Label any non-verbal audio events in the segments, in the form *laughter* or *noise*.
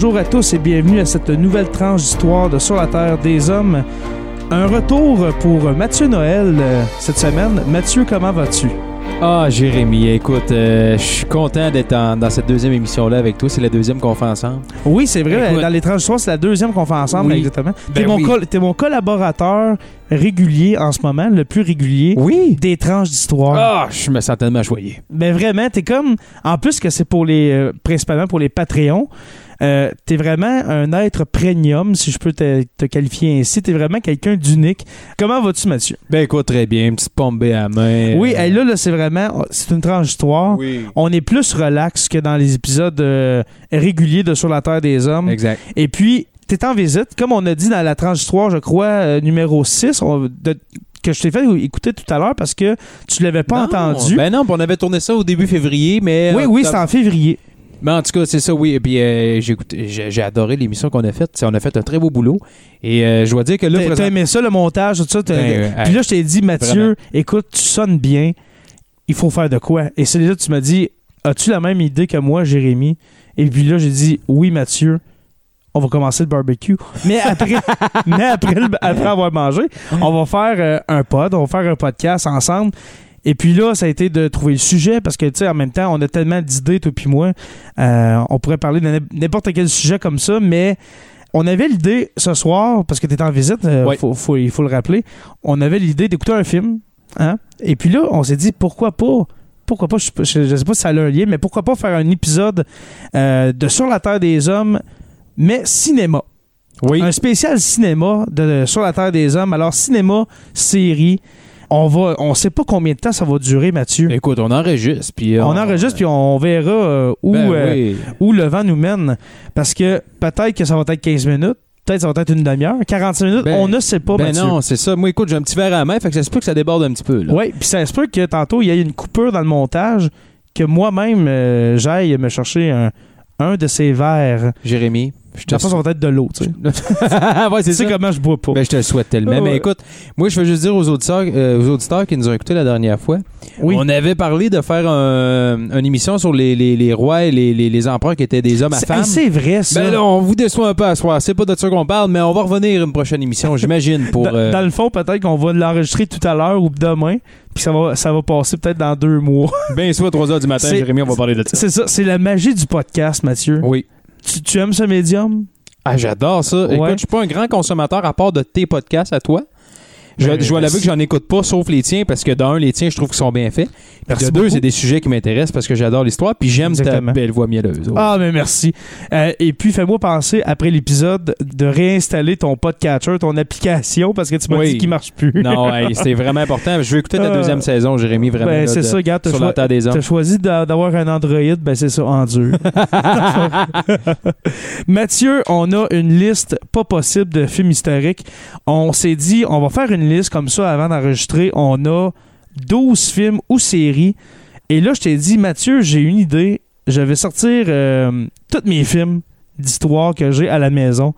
Bonjour à tous et bienvenue à cette nouvelle tranche d'histoire de Sur la Terre des Hommes. Un retour pour Mathieu Noël euh, cette semaine. Mathieu, comment vas-tu? Ah, Jérémy, écoute, euh, je suis content d'être dans cette deuxième émission-là avec toi. C'est la deuxième qu'on fait ensemble. Oui, c'est vrai, Écoute. dans les tranches d'histoire, c'est la deuxième qu'on fait ensemble, Oui. exactement. T'es Ben mon, oui. col- t'es mon collaborateur régulier en ce moment, le plus régulier Oui. des tranches d'histoire. Ah, je me sens tellement choyé. Mais vraiment, t'es comme. En plus que c'est pour les. euh, principalement pour les Patreons. Euh, t'es vraiment un être premium, si je peux te, te qualifier ainsi. T'es vraiment quelqu'un d'unique. Comment vas-tu, Mathieu? Ben écoute, très bien. Une petite pompe à main. Oui, Euh, là, là c'est vraiment. C'est une tranche d'histoire. Oui. On est plus relax que dans les épisodes euh, réguliers de Sur la Terre des Hommes. Exact. Et puis, t'es en visite, comme on a dit dans la tranche d'histoire, je crois, euh, numéro 6, on- de- que je t'ai fait écouter tout à l'heure parce que tu l'avais pas Non, entendu. Ben non, on avait tourné ça au début février, mais. oui, euh, oui, t'as- c'est en février. Mais en tout cas, c'est ça, oui. Et puis euh, j'ai écouté- j'ai j'ai adoré l'émission qu'on a faite. On a fait un très beau boulot. Et euh, je dois dire que là, T'as- T'as aimé ça, le montage, tout ça? t'as- Ben, Puis là, je t'ai dit, Mathieu, vraiment. écoute, tu sonnes bien, il faut faire de quoi? Et c'est là que tu m'as dit, as-tu la même idée que moi, Jérémy? Et puis là, j'ai dit, oui, Mathieu, on va commencer le barbecue. Mais après, *laughs* mais après, le- après avoir mangé, on va faire euh, un pod, on va faire un podcast ensemble. Et puis là, ça a été de trouver le sujet parce que, tu sais, en même temps, on a tellement d'idées, toi puis moi. Euh, on pourrait parler de n'importe quel sujet comme ça, mais on avait l'idée ce soir, parce que tu étais en visite, euh, Ouais. faut- faut- il faut le rappeler, on avait l'idée d'écouter un film. Hein? Et puis là, on s'est dit, pourquoi pas? Pourquoi pas? Je, je- je sais pas si ça a un lien, mais pourquoi pas faire un épisode euh, de Sur la Terre des Hommes, mais cinéma. Oui. Un spécial cinéma de, de Sur la Terre des Hommes. Alors, cinéma, série. On va, on sait pas combien de temps ça va durer, Mathieu. Écoute, on enregistre. Puis on enregistre, puis on verra euh, où, Ben euh, oui. où le vent nous mène. Parce que peut-être que ça va être 15 minutes, peut-être ça va être une demi-heure, 45 minutes, Ben- on ne sait pas, Ben Mathieu. non, c'est ça. Moi, écoute, j'ai un petit verre à la main, fait que ça se peut que ça déborde un petit peu. Oui, puis ça se peut que tantôt, il y ait une coupure dans le montage, que moi-même, euh, j'aille me chercher un, un de ces verres. Jérémy, je te ça va être de l'eau, tu sais. *laughs* ouais, c'est Tu sais ça. comment je bois pas. Ben, je te le souhaite tellement. Ouais. Mais écoute, moi, je veux juste dire aux auditeurs, euh, aux auditeurs qui nous ont écoutés la dernière fois, oui. on avait parlé de faire un- une émission sur les, les- les rois et les, les- les empereurs qui étaient des hommes à C'est femmes. c'est vrai, ça. Ben là, on vous déçoit un peu à soir. C'est pas de ça qu'on parle, mais on va revenir une prochaine émission, j'imagine, pour... dans, euh, dans le fond, peut-être qu'on va l'enregistrer tout à l'heure ou demain, puis ça va, ça va passer peut-être dans deux mois. Ben soit 3 h du matin, Jérémy, on va parler de ça. c'est ça, c'est la magie du podcast, Mathieu. Oui. Tu, tu aimes ce médium? Ah, j'adore ça. Ouais. Écoute, je suis pas un grand consommateur à part de tes podcasts à toi. Je, Ben, je dois l'avouer que j'en écoute pas, sauf les tiens, parce que d'un, les tiens, je trouve qu'ils sont bien faits. Puis de deux, c'est des sujets qui m'intéressent parce que j'adore l'histoire, puis j'aime ta belle voix mielleuse. Ah, mais merci. Euh, et puis, fais-moi penser, après l'épisode, de réinstaller ton podcatcher, ton application, parce que tu m'as Oui. dit qu'il marche plus. Non, hey, *laughs* c'est vraiment important. Je vais écouter la Euh, deuxième saison, Jérémy, vraiment. ben, c'est ça, regarde, Sur choi- la terre des hommes. T'as choisi d'a- d'avoir un Android, ben c'est ça, en dur. *laughs* Mathieu, on a une liste pas possible de films historiques. On s'est dit, on va faire une liste comme ça avant d'enregistrer. On a 12 films ou séries. Et là, je t'ai dit, Mathieu, j'ai une idée. Je vais sortir euh, tous mes films d'histoire que j'ai à la maison.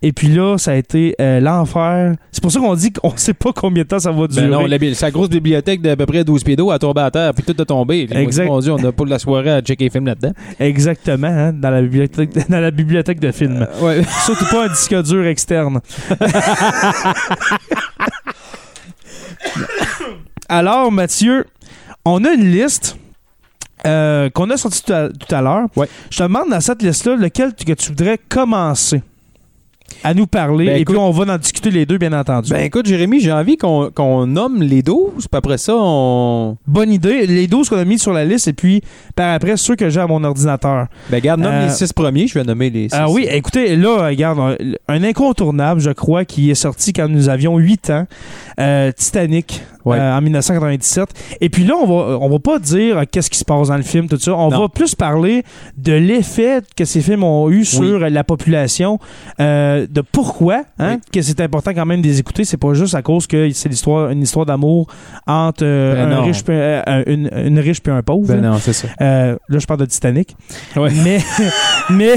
Et puis là, ça a été euh, l'enfer. C'est pour ça qu'on dit qu'on *laughs* sait pas combien de temps ça va durer. Ben non, la sa grosse bibliothèque d'à peu près 12 pieds d'eau a tombé à terre, puis tout a tombé. Exact. Mon Dieu, on n'a pas de la soirée à checker les films là-dedans. *laughs* Exactement, hein, dans, la bibliothèque, dans la bibliothèque de films. ouais. Surtout pas un disque dur externe. *laughs* Alors, Mathieu, on a une liste euh, qu'on a sortie tout à, à l'heure. Ouais. Je te demande dans cette liste-là lequel que tu voudrais commencer? À nous parler. Ben, et écoute- puis, on va en discuter les deux, bien entendu. Ben écoute, Jérémy, j'ai envie qu'on nomme les 12, puis après ça, on. Bonne idée. Les 12 qu'on a mis sur la liste, et puis par après, ceux que j'ai à mon ordinateur. Ben garde, nomme Euh, les 6 premiers, je vais nommer les 6. Ah oui, écoutez, là, regarde, un, un incontournable, je crois, qui est sorti quand nous avions 8 ans, euh, Titanic, Ouais. euh, en 1997. Et puis là, on va, on va pas dire euh, qu'est-ce qui se passe dans le film, tout ça. On Non. va plus parler de l'effet que ces films ont eu sur Oui. la population, euh, de pourquoi, hein, Oui. que c'est important quand même de les écouter. C'est pas juste à cause que c'est l'histoire, une histoire d'amour entre euh, Ben un riche, euh, un- une, une riche puis un pauvre. Ben non, c'est ça. Euh, là, je parle de Titanic. Ouais. Mais, *laughs* mais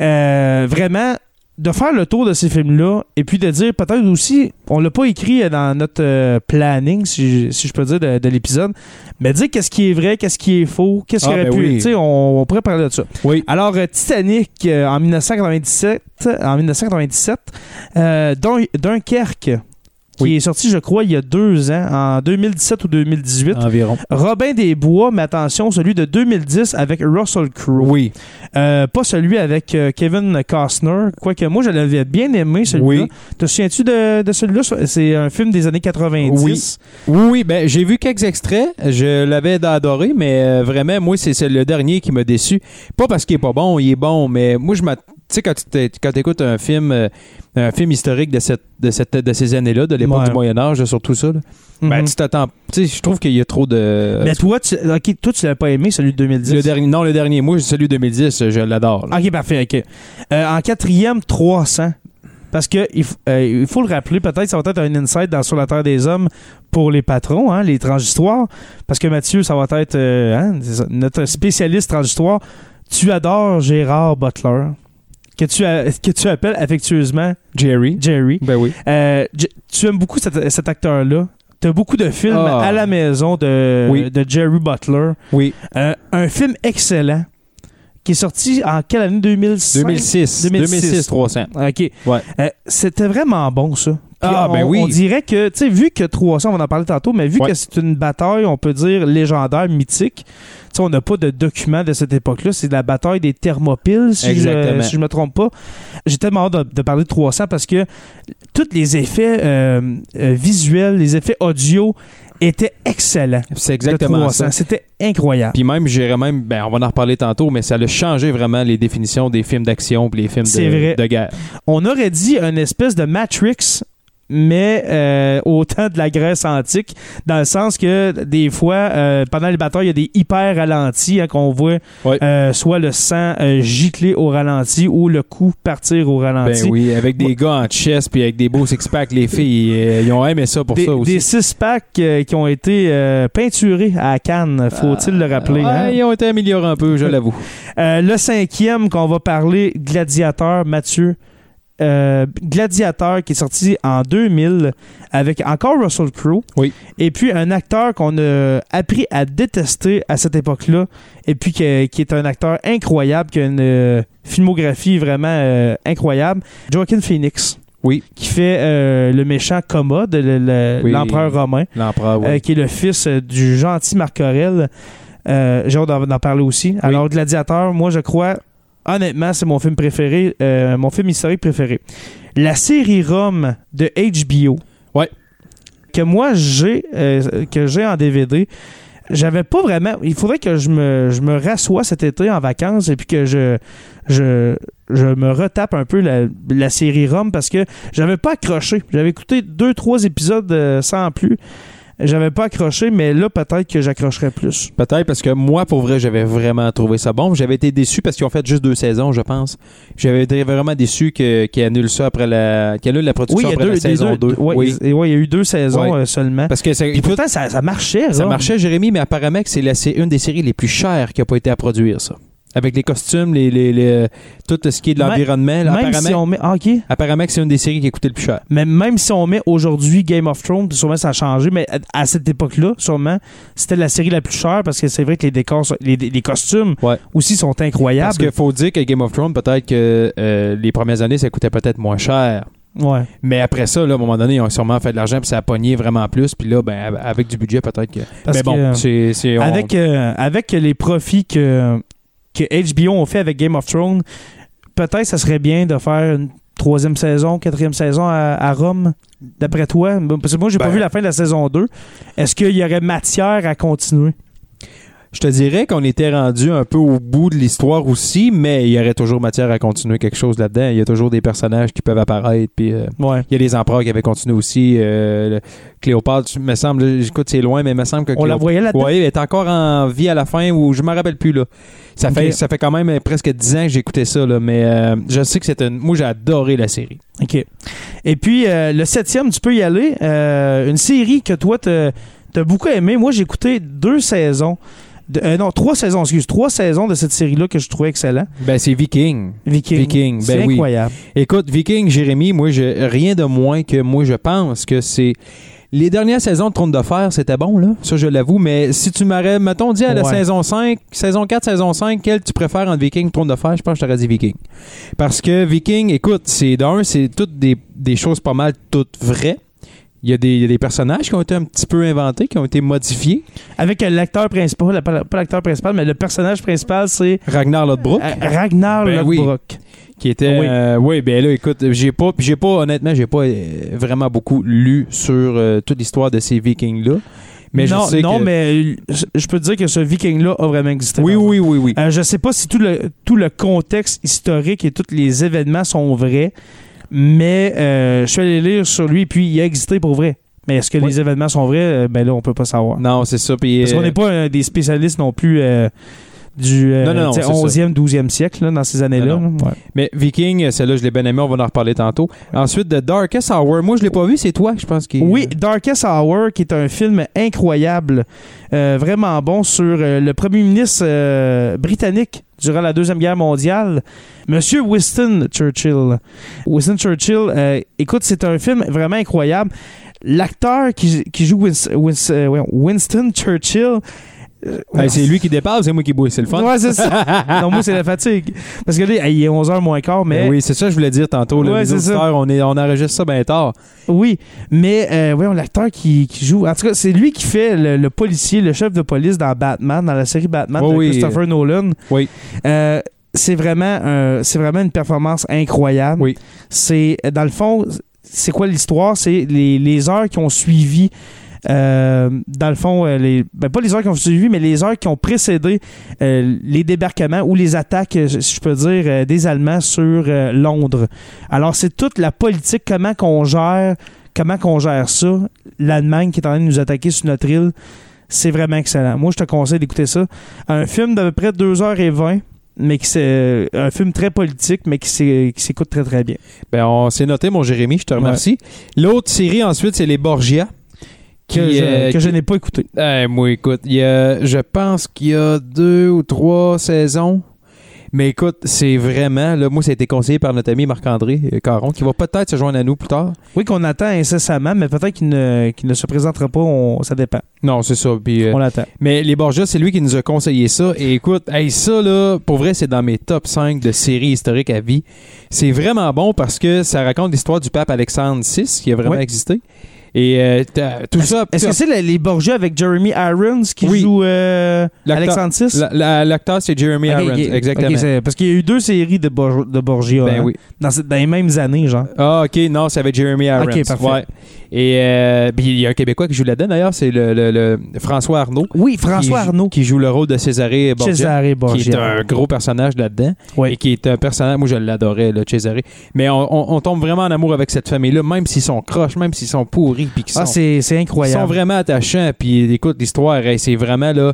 euh, vraiment, de faire le tour de ces films-là et puis de dire peut-être aussi, on l'a pas écrit dans notre euh, planning, si, je- si je peux dire, de, de l'épisode, mais dire qu'est-ce qui est vrai, qu'est-ce qui est faux, qu'est-ce Ah, qui aurait ben pu. oui. Tu sais, on, on pourrait parler de ça. Oui. Alors, euh, Titanic, euh, en 1997, en 1997 euh, Dun- Dunkerque, qui Oui. est sorti, je crois, il y a deux ans, en 2017 ou 2018. Environ. Robin des Bois, mais attention, celui de 2010 avec Russell Crowe. Oui. Euh, pas celui avec euh, Kevin Costner. Quoique moi, je l'avais bien aimé, celui-là. Oui. Te souviens-tu de, de celui-là? C'est un film des années 90. Oui. Oui, oui, ben j'ai vu quelques extraits, je l'avais adoré, mais euh, vraiment, moi, c'est le dernier qui m'a déçu. Pas parce qu'il est pas bon, il est bon, mais moi, je m'att- Tu sais, quand tu écoutes un film, euh, un film historique de, cette, de, cette, de ces années-là, de l'époque Ouais. du Moyen-Âge, surtout ça, là, ben, tu t'attends. Tu sais, je trouve qu'il y a trop de. Mais toi, tu, ok, toi, tu l'avais pas aimé, celui de 2010? le dernier, non, le dernier, moi, celui de 2010, je l'adore. Ok, parfait, ok. Euh, en quatrième, 300. Parce que il, euh, il faut le rappeler, peut-être ça va être un insight dans Sur la Terre des Hommes pour les patrons, hein, les transhistoires. Parce que Mathieu, ça va être euh, hein, notre spécialiste transhistoire. Tu adores Gérard Butler, que tu, que tu appelles affectueusement Jerry. Jerry. Ben oui. Euh, tu aimes beaucoup cet, cet acteur-là. Tu as beaucoup de films Ah. à la maison de, Oui. de Jerry Butler. Oui. Euh, un film excellent qui est sorti en quelle année? 2005? 2006. 2006. 2006, 300. OK. Ouais. Euh, C'était vraiment bon, ça. Puis Ah, on, ben oui. On dirait que, tu sais, vu que 300, on va en parler tantôt, mais vu Ouais. que c'est une bataille, on peut dire légendaire, mythique, sais, on n'a pas de documents de cette époque-là. C'est la bataille des Thermopyles, si je, si je me trompe pas. J'ai tellement hâte de, de parler de 300 parce que tous les effets euh, euh, visuels, les effets audio étaient excellents. C'est exactement 300. ça. C'était incroyable. Puis même, j'irais même, ben, on va en reparler tantôt, mais ça a changé vraiment les définitions des films d'action puis les films de, vrai. de guerre. On aurait dit une espèce de Matrix, mais euh, au temps de la Grèce antique, dans le sens que des fois, euh, pendant les batailles, il y a des hyper ralentis hein, qu'on voit euh, soit le sang euh, gicler au ralenti ou le coup partir au ralenti. Ben oui, avec des gars en chest puis avec des beaux six-packs, les filles, euh, ils ont aimé ça pour Des, ça aussi. des six-packs euh, qui ont été euh, peinturés à Cannes, faut-il le rappeler. Ouais, hein? ils ont été améliorés un peu, je l'avoue. Euh, le cinquième qu'on va parler, Gladiateur, Mathieu. Euh, Gladiateur qui est sorti en 2000 avec encore Russell Crowe. Oui. Et puis un acteur qu'on a appris à détester à cette époque-là. Et puis que- qui est un acteur incroyable, qui a une euh, filmographie vraiment euh, incroyable. Joaquin Phoenix. Oui. Qui fait euh, le méchant Commode, le- le- Oui. l'empereur romain. L'empereur, oui. Euh, qui est le fils du gentil Marc Aurèle. Euh, J'ai hâte d'en d'en parler aussi. Alors, Gladiateur, moi, je crois, honnêtement, c'est mon film préféré, euh, mon film historique préféré. La série Rome de HBO. Ouais. Que moi, j'ai euh, que j'ai en DVD. J'avais pas vraiment. Il faudrait que je me, je me rassoie cet été en vacances et puis que je, je, je me retape un peu la, la série Rome parce que j'avais pas accroché. J'avais écouté deux, trois épisodes euh, sans plus. J'avais pas accroché, mais là, peut-être que j'accrocherais plus. Peut-être parce que moi, pour vrai, j'avais vraiment trouvé ça bon. J'avais été déçu parce qu'ils ont fait juste deux saisons, je pense. J'avais été vraiment déçu que- qu'ils annulent ça après la, qu'ils annulent la production Oui, il y a après deux, la saison des deux- 2. ouais, oui. ouais, il y a eu deux saisons Ouais. euh, seulement. Parce que Puis pourtant, ça, ça marchait. ça marchait, Jérémy, mais apparemment que c'est une des séries les plus chères qui n'a pas été à produire, ça. Avec les costumes, les, les, les- tout ce qui est de l'environnement. Même apparemment, si on met. ah, apparemment que c'est une des séries qui a coûté le plus cher. Mais même si on met aujourd'hui Game of Thrones, sûrement ça a changé, mais à, cette époque-là, sûrement, c'était la série la plus chère parce que c'est vrai que les décors, les, les costumes Ouais. aussi sont incroyables. Parce qu'il faut dire que Game of Thrones, peut-être que euh, les premières années, ça coûtait peut-être moins cher. Ouais. Mais après ça, là, à un moment donné, ils ont sûrement fait de l'argent puis ça a pogné vraiment plus. Puis là, ben, av- avec du budget, peut-être que. Parce mais bon, euh, c'est. c'est- on- Avec, euh, avec les profits que, que HBO ont fait avec Game of Thrones, peut-être ça serait bien de faire une troisième saison, quatrième saison à, à Rome, d'après toi? Parce que moi, j'ai pas Ben- vu la fin de la saison 2. Est-ce qu'il y aurait matière à continuer? Je te dirais qu'on était rendu un peu au bout de l'histoire aussi, mais il y aurait toujours matière à continuer quelque chose là-dedans. Il y a toujours des personnages qui peuvent apparaître, puis euh, Ouais. il y a des empereurs qui avaient continué aussi. euh, Cléopâtre, me semble, écoute, c'est loin, mais il me semble que On la Cléopâtre- voyait là-dedans? Elle est encore en vie à la fin ou je me rappelle plus là. Ça fait ça fait quand même presque 10 ans que j'ai écouté ça là, mais euh, je sais que c'est une moi j'ai adoré la série. OK. Et puis, le septième, tu peux y aller. Une série que toi, t'as as beaucoup aimé. Moi, j'ai écouté deux saisons. De- euh, non, trois saisons, excuse. Trois saisons de cette série-là que je trouvais excellent. Ben c'est Viking. Viking. Viking, C'est ben oui. incroyable. Écoute, Viking, Jérémy, moi je rien de moins que moi je pense que c'est les dernières saisons de Trône de Fer, c'était bon, là. Ça, je l'avoue. Mais si tu m'aurais, mettons, dit à la Ouais. saison 5, saison 4, saison 5, quel tu préfères entre Viking et Trône de Fer, je pense que je t'aurais dit Viking. Parce que Viking, écoute, c'est d'un, c'est toutes des, des choses pas mal toutes vraies. Il y, a des, il y a des personnages qui ont été un petit peu inventés, qui ont été modifiés? Avec euh, l'acteur principal, pas l'acteur principal, mais le personnage principal, c'est Ragnar Lodbrok, euh, Ragnar Ben oui. Lodbrok. qui était... Oui. euh, oui, ben là, écoute, j'ai pas, j'ai pas, honnêtement, j'ai pas euh, vraiment beaucoup lu sur euh, toute l'histoire de ces Vikings-là. Mais non, je sais non que... mais je, je peux te dire que ce Viking-là a vraiment existé. Oui, oui, oui, oui. Euh, je sais pas si tout le, tout le contexte historique et tous les événements sont vrais, mais euh, je suis allé lire sur lui, puis il a existé pour vrai. Mais est-ce que Oui. les événements sont vrais? Euh, Ben là, on peut pas savoir. Non, c'est ça. Puis, Parce qu'on n'est pas euh, des spécialistes non plus euh, du euh, Non, non, non, tu sais, c'est ça. 11e, 12e siècle, là, dans ces années-là. Ouais. Mais Viking, celle-là, je l'ai bien aimé, on va en reparler tantôt. Ensuite, The Darkest Hour, moi, je l'ai pas vu, c'est toi, je pense. Qui... Oui, Darkest Hour, qui est un film incroyable, vraiment bon sur le premier ministre britannique durant la Deuxième Guerre mondiale, Monsieur Winston Churchill. Winston Churchill, euh, écoute, c'est un film vraiment incroyable. L'acteur qui, qui joue euh, Winston Churchill... euh, Ben, c'est lui qui dépasse, c'est moi qui bois, c'est le fun. Ouais, c'est ça. *laughs* non, moi, c'est la fatigue. Parce que là, il est 11h moins quart, mais... Ben oui, c'est ça que je voulais dire tantôt. Là, Ouais, les auditeurs, on, est, on enregistre ça bien tard. Oui, mais euh, voyons, l'acteur qui, qui joue. En tout cas, c'est lui qui fait le, le policier, le chef de police dans Batman, dans la série Batman Oh de oui. Christopher Nolan. Oui. Euh, c'est vraiment, c'est vraiment une performance incroyable. Oui. C'est dans le fond, c'est quoi l'histoire? C'est les, les heures qui ont suivi. Euh, dans le fond, euh, les, ben, pas les heures qui ont suivi, mais les heures qui ont précédé euh, les débarquements ou les attaques, si je peux dire, des Allemands sur Londres. Alors, c'est toute la politique, comment qu'on gère, comment qu'on gère ça. L'Allemagne qui est en train de nous attaquer sur notre île, c'est vraiment excellent. Moi, je te conseille d'écouter ça. Un film d'à peu près 2h20, mais qui c'est un film très politique, mais qui s'écoute très très bien. Ben, on s'est noté, mon Jérémy, je te remercie. L'autre série, ensuite, c'est Les Borgia. Que, je, euh, que je n'ai pas écouté. Eh, moi, écoute, il y a, je pense qu'il y a deux ou trois saisons. Mais écoute, c'est vraiment, là, moi, ça a été conseillé par notre ami Marc-André euh, Caron, qui va peut-être se joindre à nous plus tard. Oui, qu'on attend incessamment, mais peut-être qu'il ne, ne se présentera pas, on- ça dépend. Non, c'est ça. Euh, On l'attend. mais Les Borgia, c'est lui qui nous a conseillé ça. Et écoute, hey, ça, là, pour vrai, c'est dans mes top 5 de séries historiques à vie. C'est vraiment bon parce que ça raconte l'histoire du pape Alexandre VI, qui a vraiment Oui. existé. Et euh, tout ça. Est-ce que c'est le- les Borgia avec Jeremy Irons qui Oui. joue euh, L'acteur- Alexandre VI? la- la- L'acteur, c'est Jeremy Ok, Irons. exactement. c'est- parce qu'il y a eu deux séries de, Bor- de Borgia ben hein, oui. dans, les mêmes années, genre. Ah, ok, non, c'est avec Jeremy Irons. Ok, parfait. Ouais. Et euh, il y a un Québécois qui joue là-dedans, d'ailleurs, c'est le, le- le François Arnaud. Oui, François qui, Arnaud. Qui joue le rôle de Césaré Borgia. Cesare Borgia. Qui est un gros personnage là-dedans. Oui. Et qui est un personnage, moi je l'adorais, le Césaré. Mais on, on- on tombe vraiment en amour avec cette famille-là, même s'ils sont croches, même s'ils sont pourris, puis Ah, c'est c'est ils incroyable. sont vraiment attachants. Puis écoute, l'histoire, c'est vraiment là,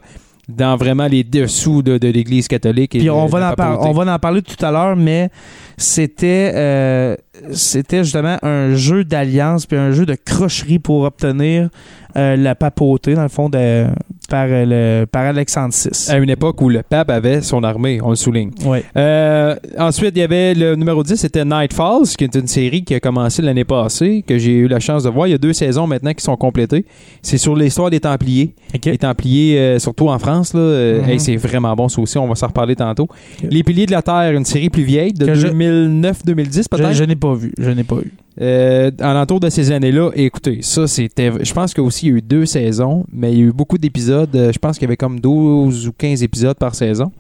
dans vraiment les dessous de, de l'Église catholique. Et Puis de- on de va, en on va en parler tout à l'heure, mais c'était euh, c'était justement un jeu d'alliance puis un jeu de crocherie pour obtenir euh, la papauté, dans le fond, de, par, euh, le, par Alexandre VI. À une époque où le pape avait son armée, on le souligne. Ouais. Euh, ensuite, il y avait le numéro 10, c'était Night Falls, qui est une série qui a commencé l'année passée, que j'ai eu la chance de voir. Il y a deux saisons maintenant qui sont complétées. C'est sur l'histoire des Templiers. Les Templiers, euh, surtout en France, là, euh, Mhm. hey, c'est vraiment bon ça aussi, on va s'en reparler tantôt. Les Piliers de la Terre, une série plus vieille, de Que je- 2009-2010 Je, peut-être? je n'ai pas vu. Je n'ai pas vu. Euh, en l'entour de ces années-là, écoutez, ça c'était. Je pense qu'aussi il y a eu deux saisons, mais il y a eu beaucoup d'épisodes. Euh, Je pense qu'il y avait comme 12 ou 15 épisodes par saison.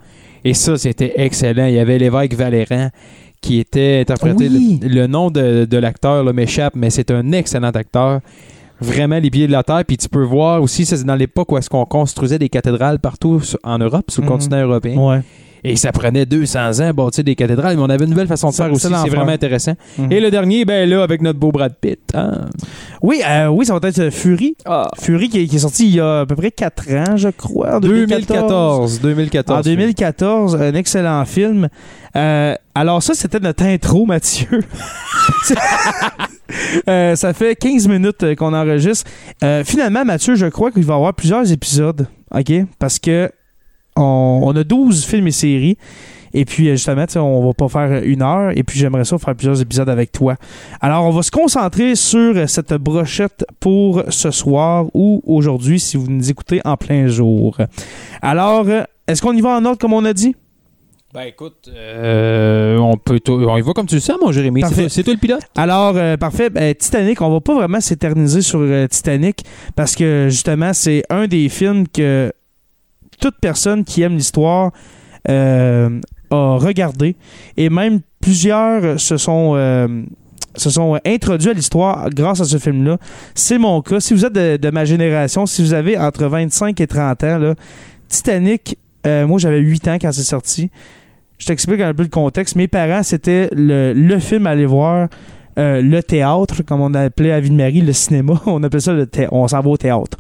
Et ça, c'était excellent. Il y avait l'évêque Valéran qui était interprété. Oui. Le, le nom de, de l'acteur m'échappe, mais c'est un excellent acteur. Vraiment les pieds de la terre. Puis tu peux voir aussi, c'est dans l'époque où est-ce qu'on construisait des cathédrales partout en Europe, sur le Mhm. continent européen. Ouais. Et ça prenait 200 ans bâtir des cathédrales, mais on avait une nouvelle façon de faire aussi. c'est vraiment intéressant. Mhm. Et le dernier, ben là, avec notre beau Brad Pitt. hein. Oui, euh, oui, ça va être euh, Fury. Ah. Fury qui, est- qui est sorti il y a à peu près 4 ans, je crois. en 2014. 2014. En 2014, un excellent film. Euh, alors ça, c'était notre intro, Mathieu. C'est- *laughs* Euh, ça fait 15 minutes qu'on enregistre. Euh, finalement, Mathieu, je crois qu'il va y avoir plusieurs épisodes, OK? Parce que on, on a 12 films et séries. Et puis, euh, justement, sais, on va pas faire une heure. Et puis, j'aimerais ça faire plusieurs épisodes avec toi. Alors, on va se concentrer sur cette brochette pour ce soir ou aujourd'hui, si vous nous écoutez en plein jour. Alors, euh, est-ce qu'on y va en ordre comme on a dit? Ben écoute, euh, on peut on y va comme tu le sens, mon Jérémy. C'est toi- C'est toi le pilote? Alors, euh, parfait. Ben, Titanic, on va pas vraiment s'éterniser sur euh, Titanic parce que justement, c'est un des films que toute personne qui aime l'histoire euh, a regardé et même plusieurs se sont. euh, se sont introduits à l'histoire grâce à ce film-là. C'est mon cas. Si vous êtes de, ma génération, si vous avez entre 25 et 30 ans, Titanic, euh, moi j'avais 8 ans quand c'est sorti. Je t'explique un peu le contexte. Mes parents, c'était le, film à aller voir, le théâtre, comme on appelait à Ville-Marie, le cinéma. *laughs* On appelait ça le On s'en va au théâtre.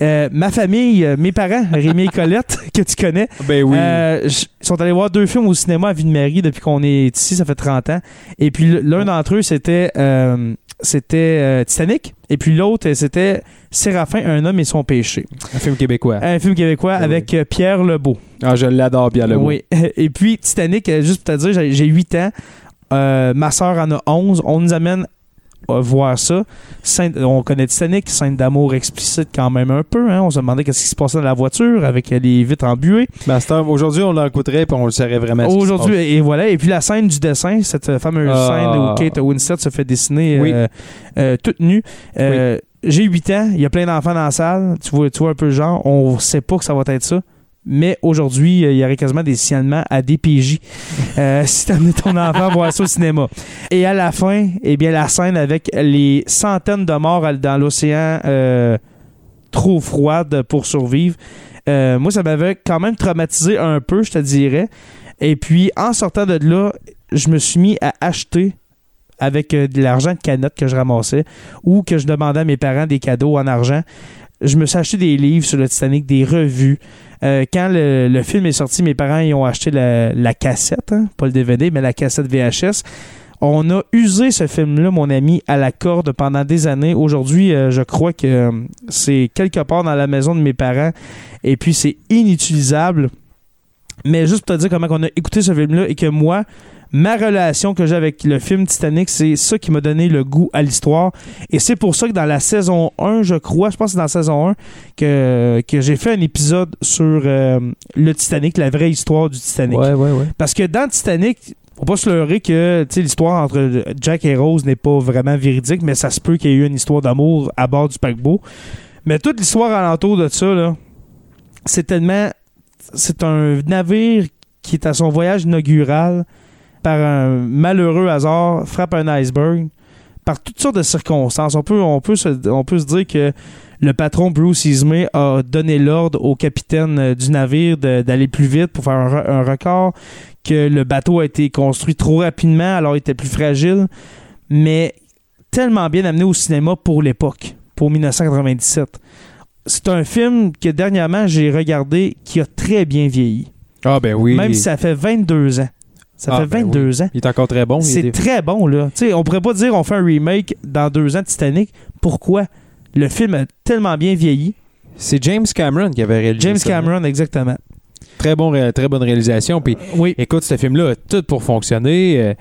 Euh, ma famille, euh, mes parents, Rémi et Colette, *laughs* que tu connais, Ben oui. euh, sont allés voir deux films au cinéma à Ville-Marie depuis qu'on est ici, ça fait 30 ans. Et puis l'un d'entre eux, c'était c'était Titanic. Et puis l'autre, c'était Séraphin, un homme et son péché. un film québécois. Un film québécois oui. avec Pierre Lebeau. Ah, je l'adore, Pierre Lebeau. Oui. *laughs* Et puis, Titanic, juste pour te dire, j'ai- j'ai 8 ans. Euh, ma soeur en a 11. On nous amène voir ça. On connaît Titanic, scène d'amour explicite quand même un peu. hein. On se demandait qu'est-ce qui se passait dans la voiture avec euh, les vitres embuées. Master, aujourd'hui, on l'écouterait puis on le saurait vraiment. Aujourd'hui, et voilà. Et puis la scène du dessin, cette euh, fameuse Ah. scène où Kate Winslet se fait dessiner Oui. euh, euh, toute nue. Euh, J'ai 8 ans, il y a plein d'enfants dans la salle. Tu vois, tu vois un peu le genre. On sait pas que ça va être ça. Mais aujourd'hui, euh, il y aurait quasiment des signalements à DPJ euh, *laughs* si tu amené ton enfant voir ça au cinéma. Et à la fin, eh bien, la scène avec les centaines de morts dans l'océan euh, trop froide pour survivre. Moi, ça m'avait quand même traumatisé un peu, je te dirais. Et puis, en sortant de là, je me suis mis à acheter avec de l'argent de canette que je ramassais ou que je demandais à mes parents des cadeaux en argent. Je me suis acheté des livres sur le Titanic, des revues. Euh, quand le, film est sorti, mes parents ils ont acheté la, la cassette, hein, pas le DVD, mais la cassette VHS. On a usé ce film-là, mon ami, à la corde pendant des années. Aujourd'hui, euh, je crois que euh, c'est quelque part dans la maison de mes parents et puis c'est inutilisable. Mais juste pour te dire comment on a écouté ce film-là et que moi, ma relation que j'ai avec le film Titanic, c'est ça qui m'a donné le goût à l'histoire. Et c'est pour ça que dans la saison 1, je crois, je pense que c'est dans la saison 1, que, que j'ai fait un épisode sur euh, le Titanic, la vraie histoire du Titanic. Ouais, ouais, ouais. Parce que dans Titanic, faut pas se leurrer que l'histoire entre Jack et Rose n'est pas vraiment véridique, mais ça se peut qu'il y ait eu une histoire d'amour à bord du paquebot. Mais toute l'histoire alentour de ça, c'est tellement. C'est un navire qui est à son voyage inaugural par un malheureux hasard, frappe un iceberg, par toutes sortes de circonstances. On peut, on peut, se, on peut se dire que le patron Bruce Ismay a donné l'ordre au capitaine euh, du navire d'aller plus vite pour faire un, re- un record, que le bateau a été construit trop rapidement, alors il était plus fragile, mais tellement bien amené au cinéma pour l'époque, pour 1997. C'est un film que dernièrement j'ai regardé qui a très bien vieilli. Ah, ben oui. Même si ça fait 22 ans. Ça Ah, fait ben 22 ans. Il est encore très bon. C'est très bon, là. Tu sais, on pourrait pas dire on fait un remake dans deux ans de Titanic. Pourquoi? Le film a tellement bien vieilli. C'est James Cameron qui avait réalisé James ça. Cameron, exactement. Très, bon, très bonne réalisation. Puis Oui. Écoute, ce film-là a tout pour fonctionner. Euh,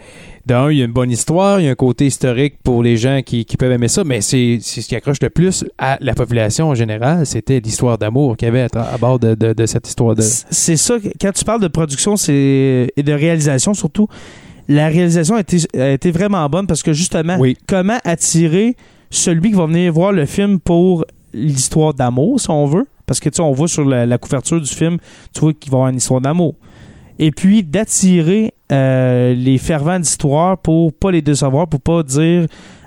D'un, il y a une bonne histoire, il y a un côté historique pour les gens qui, qui peuvent aimer ça, mais c'est ce qui accroche le plus à la population en général, c'était l'histoire d'amour qu'il y avait à, bord de, de- de cette histoire de... C'est ça, quand tu parles de production et de réalisation surtout, la réalisation a été, a été vraiment bonne parce que justement, Oui. comment attirer celui qui va venir voir le film pour l'histoire d'amour, si on veut? Parce que tu sais, on voit sur la, la couverture du film, tu vois qu'il va y avoir une histoire d'amour. et puis d'attirer euh, les fervents d'histoire pour pas les décevoir, pour pas dire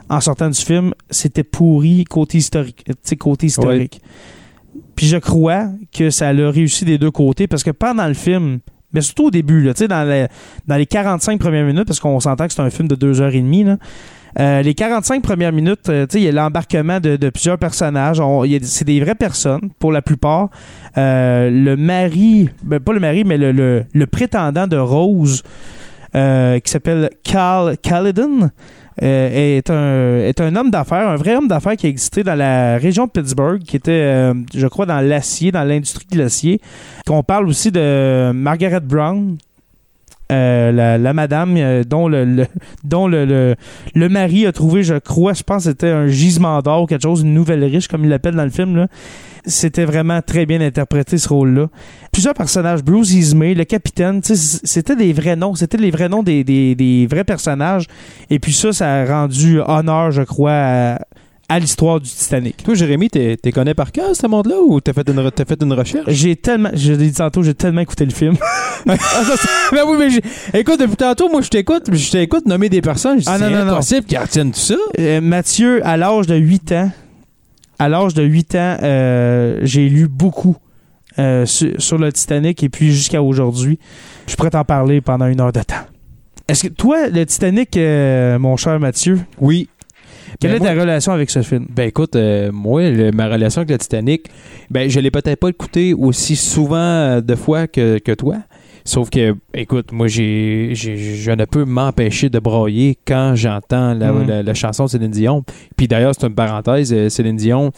en sortant du film c'était pourri côté historique, côté historique. Puis je crois que ça l'a réussi des deux côtés parce que pendant le film, mais surtout au début, là, tu sais, dans, les- dans les 45 premières minutes, parce qu'on s'entend que c'est un film de deux heures et demie, là, euh, les 45 premières minutes, euh, il y a l'embarquement de, plusieurs personnages. C'est des vraies personnes, pour la plupart. Euh, le mari, ben, pas le mari, mais le, prétendant de Rose, qui s'appelle Carl Caledon, est, un, un homme d'affaires, un vrai homme d'affaires qui a existé dans la région de Pittsburgh, qui était, je crois, dans l'acier, dans l'industrie de l'acier. Qu'on parle aussi de Margaret Brown, euh, la, madame euh, dont, le, le- le, mari a trouvé, je crois, je pense c'était un gisement d'or ou quelque chose, une nouvelle riche, comme il l'appelle dans le film. C'était vraiment très bien interprété, ce rôle-là. Plusieurs personnages, Bruce Ismay, le capitaine, c'était des vrais noms, c'était les vrais noms des, des, des vrais personnages. Et puis ça, ça a rendu honneur, je crois, à, à l'histoire du Titanic. Toi, Jérémy, t'es t'es connais par cœur ce monde-là ou t'as fait, une re- t'as fait une recherche? J'ai tellement, je l'ai dit tantôt, j'ai tellement écouté le film. *laughs* Ah, ça, c'est- ben oui, mais j'ai- écoute, depuis tantôt, moi, je t'écoute, je t'écoute nommer des personnes. Je dis, Ah, non, c'est non, non. impossible qu'ils retiennent tout ça. Euh, Mathieu, à l'âge de 8 ans, à l'âge de 8 ans, euh, j'ai lu beaucoup euh, sur, sur le Titanic et puis jusqu'à aujourd'hui. Je pourrais t'en parler pendant une heure de temps. Est-ce que toi, le Titanic, euh, mon cher Mathieu, Oui. Quelle Ben, est moi- ta relation avec ce film? Ben écoute, euh, moi, le- ma relation avec le Titanic, ben je l'ai peut-être pas écouté aussi souvent euh, de fois que, que toi. Sauf que, écoute, moi, j'ai, je ne peux m'empêcher de broyer quand j'entends la, Mhm. la- la chanson de Céline Dion. Puis d'ailleurs, c'est une parenthèse, euh, Céline Dion,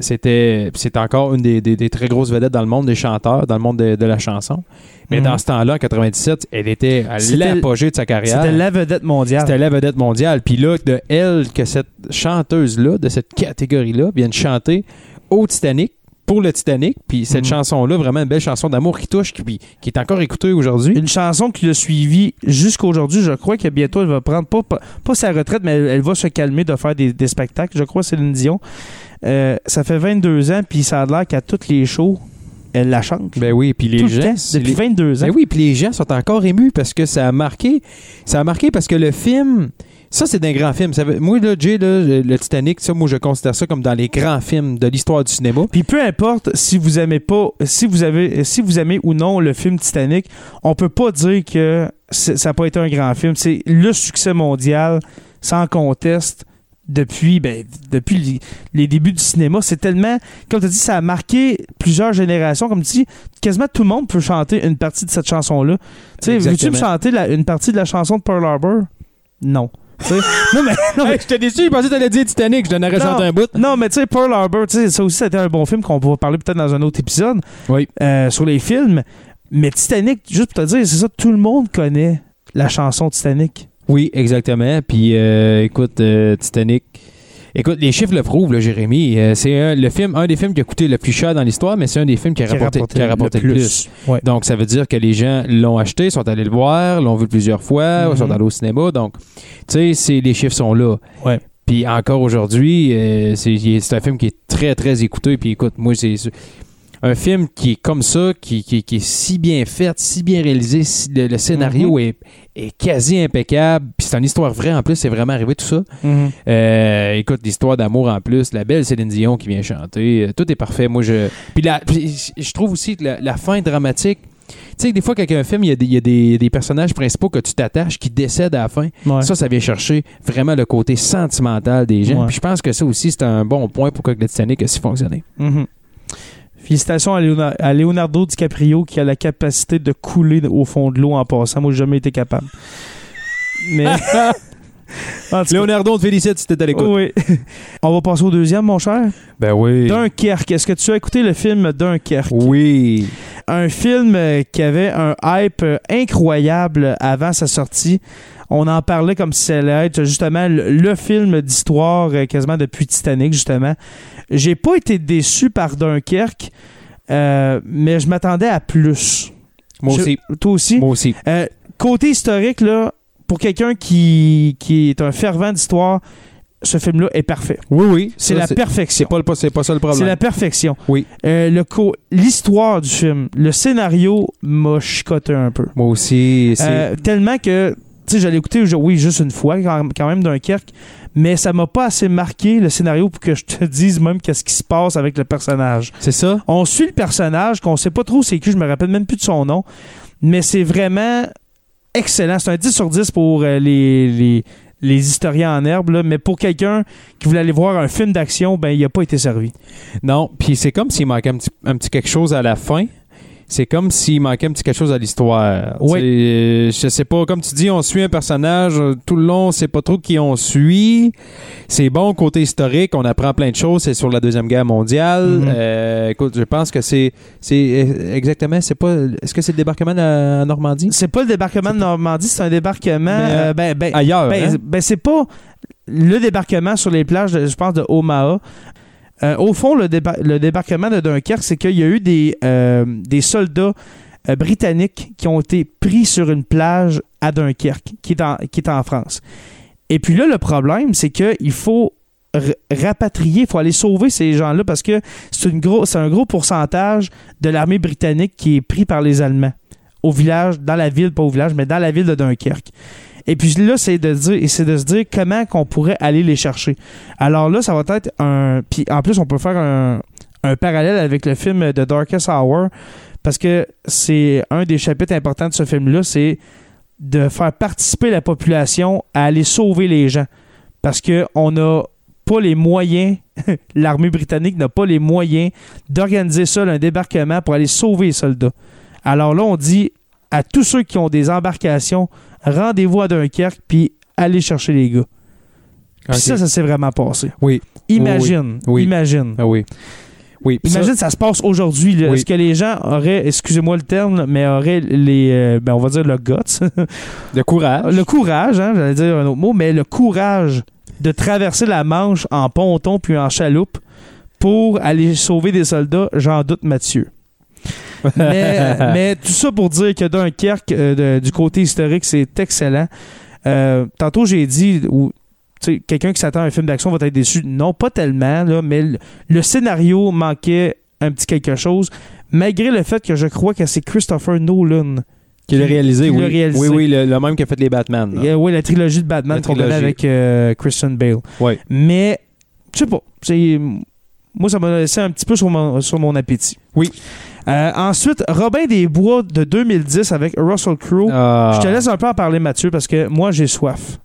c'était, c'est encore une des, des- des très grosses vedettes dans le monde des chanteurs, dans le monde de, de la chanson. Mais Mhm. dans ce temps-là, en 97, elle était à l'apogée de sa carrière. C'était la vedette mondiale. C'était la vedette mondiale. Puis là, de elle, que cette chanteuse-là, de cette catégorie-là, vienne chanter au Titanic, pour le Titanic. Puis cette Mhm. chanson-là, vraiment une belle chanson d'amour qui touche, qui, qui est encore écoutée aujourd'hui. Une chanson qui l'a suivi jusqu'à aujourd'hui. Je crois que bientôt, elle va prendre, pas, pas, pas sa retraite, mais elle, elle va se calmer de faire des, des spectacles. Je crois, Céline Dion. Euh, ça fait 22 ans, puis ça a l'air qu'à toutes les shows, elle la chante. Ben oui, puis les Tout le gens... temps, depuis les- 22 ans. Ben oui, puis les gens sont encore émus parce que ça a marqué. Ça a marqué parce que le film... Ça, c'est un grand film. Ça veut- moi, là, Jay, là, le Titanic, ça, moi, je considère ça comme dans les grands films de l'histoire du cinéma. Puis peu importe si vous aimez pas, si vous avez, si vous aimez ou non le film Titanic, on peut pas dire que ça n'a pas été un grand film. C'est le succès mondial, sans conteste, depuis, ben, depuis les, les débuts du cinéma. C'est tellement, comme tu as dit, ça a marqué plusieurs générations. Comme tu dis, quasiment tout le monde peut chanter une partie de cette chanson-là. Tu sais, veux-tu me chanter la- une partie de la chanson de Pearl Harbor? Non. *laughs* Non, mais, non, mais Hey, j'étais déçu, je pensais que t'allais dire Titanic, je donnerais Non. chanter un bout. non, mais tu sais, Pearl Harbor, tu sais, ça aussi, c'était un bon film qu'on pourra parler peut-être dans un autre épisode Oui. euh, sur les films. Mais Titanic, juste pour te dire, c'est ça, tout le monde connaît la chanson Titanic. Oui, exactement. Puis, euh, écoute, euh, Titanic. Écoute, les chiffres le prouvent, là, Jérémy. Euh, c'est un, le film, un des films qui a coûté le plus cher dans l'histoire, mais c'est un des films qui a rapporté, qui a rapporté le plus. Ouais. Donc, ça veut dire que les gens l'ont acheté, sont allés le voir, l'ont vu plusieurs fois, Mhm. sont allés au cinéma. Donc, tu sais, les chiffres sont là. Ouais. Puis encore aujourd'hui, euh, c'est c'est un film qui est très, très écouté. Puis écoute, moi, c'est un film qui est comme ça, qui, qui- qui est si bien fait, si bien réalisé, si- le, le scénario est, est quasi impeccable. Puis c'est une histoire vraie en plus, c'est vraiment arrivé tout ça. Mhm. Euh, écoute, l'histoire d'amour en plus, la belle Céline Dion qui vient chanter, euh, tout est parfait. Moi, je. Puis, la- puis je trouve aussi que la, la fin dramatique. Tu sais, des fois, quand il y a un film, il y a des, y a des- des personnages principaux que tu t'attaches qui décèdent à la fin. Ouais. Ça, ça vient chercher vraiment le côté sentimental des gens. Ouais. Puis je pense que ça aussi, c'est un bon point pour que le Titanic ait si fonctionné. Mhm. Félicitations à, Leona- à Leonardo DiCaprio qui a la capacité de couler au fond de l'eau en passant. Moi, j'ai jamais été capable. Mais. *laughs* Leonardo, on te félicite si t'es à l'écoute. oui. *laughs* On va passer au deuxième, mon cher. Ben oui. Dunkerque. Est-ce que tu as écouté le film Dunkerque? Oui. Un film qui avait un hype incroyable avant sa sortie. On en parlait comme si ça allait être justement le, le film d'histoire euh, quasiment depuis Titanic, justement. J'ai pas été déçu par Dunkerque, euh, mais je m'attendais à plus. Moi Je- aussi. Toi aussi? Moi aussi. Euh, côté historique, là, pour quelqu'un qui, qui est un fervent d'histoire, ce film-là est parfait. Oui, oui. C'est la perfection. C'est pas, le- c'est pas ça le C'est problème. la perfection. Oui. Euh, le co- L'histoire du film, le scénario m'a chicoté un peu. Moi aussi. c'est- Euh, tellement que, tu sais, j'allais écouter, oui, juste une fois, quand, même, Dunkerque, mais ça m'a pas assez marqué le scénario pour que je te *laughs* dise même qu'est-ce qui se passe avec le personnage. C'est ça? On suit le personnage, qu'on sait pas trop c'est qui, je me rappelle même plus de son nom, mais c'est vraiment excellent. C'est un 10 sur 10 pour euh, les, les, historiens en herbe, mais pour quelqu'un qui voulait aller voir un film d'action, ben, il a pas été servi. Non. Puis c'est comme s'il manquait un petit quelque chose à la fin. C'est comme s'il manquait un petit quelque chose à l'histoire. Oui. Euh, Je sais pas, comme tu dis, on suit un personnage euh, tout le long, on sait pas trop qui on suit. C'est bon côté historique, on apprend plein de choses. C'est sur la deuxième guerre mondiale. Mhm. Euh, écoute, je pense que c'est, c'est exactement, c'est pas. Est-ce que c'est le débarquement de la Normandie? C'est pas le débarquement de Normandie, c'est un débarquement. Euh, ben, ben, Ailleurs. Ben, hein? ben, c'est pas le débarquement sur les plages, de- je pense, de Omaha. Euh, au fond, le, déba- le débarquement de Dunkerque, c'est qu'il y a eu des, euh, soldats euh, britanniques qui ont été pris sur une plage à Dunkerque, qui est en, qui est en France. Et puis là, le problème, c'est qu'il faut rapatrier, il faut aller sauver ces gens-là parce que c'est un gros pourcentage de l'armée britannique qui est pris par les Allemands au village, dans la ville, pas au village, mais dans la ville de Dunkerque. Et puis là, c'est de dire, c'est de se dire comment qu'on pourrait aller les chercher. Alors là, ça va être un. Puis en plus, on peut faire un, un parallèle avec le film The Darkest Hour, parce que c'est un des chapitres importants de ce film-là, c'est de faire participer la population à aller sauver les gens. Parce que on n'a pas les moyens, *laughs* l'armée britannique n'a pas les moyens d'organiser ça, un débarquement pour aller sauver les soldats. Alors là, on dit à tous ceux qui ont des embarcations, rendez-vous à Dunkerque, puis allez chercher les gars. Puis ça, ça s'est vraiment passé. Oui. Imagine, Oui. imagine. Ah oui. Oui. puis ça- Imagine, ça, se passe aujourd'hui. Oui. Est-ce que les gens auraient, excusez-moi le terme, mais auraient les, euh, ben, on va dire le guts, *laughs* de courage. le courage, hein, j'allais dire un autre mot, mais le courage de traverser la Manche en ponton puis en chaloupe pour aller sauver des soldats, j'en doute Mathieu. Mais, mais tout ça pour dire que Dunkerque, euh, de- du côté historique, c'est excellent. Euh, tantôt, j'ai dit, ou, quelqu'un qui s'attend à un film d'action va être déçu. Non, pas tellement, là, mais le, le scénario manquait un petit quelque chose, malgré le fait que je crois que c'est Christopher Nolan. Qui l'a réalisé, qui oui. réalisé. Oui, oui, le, le même qui a fait les Batman. là. Euh, oui, la trilogie de Batman qu'on avec euh, Christian Bale. Ouais. Mais, je sais pas. Moi, ça m'a laissé un petit peu sur mon, sur mon appétit. Oui. Euh, ensuite, Robin des Bois de 2010 avec Russell Crowe. Ah. Je te laisse un peu en parler, Mathieu, parce que moi, j'ai soif.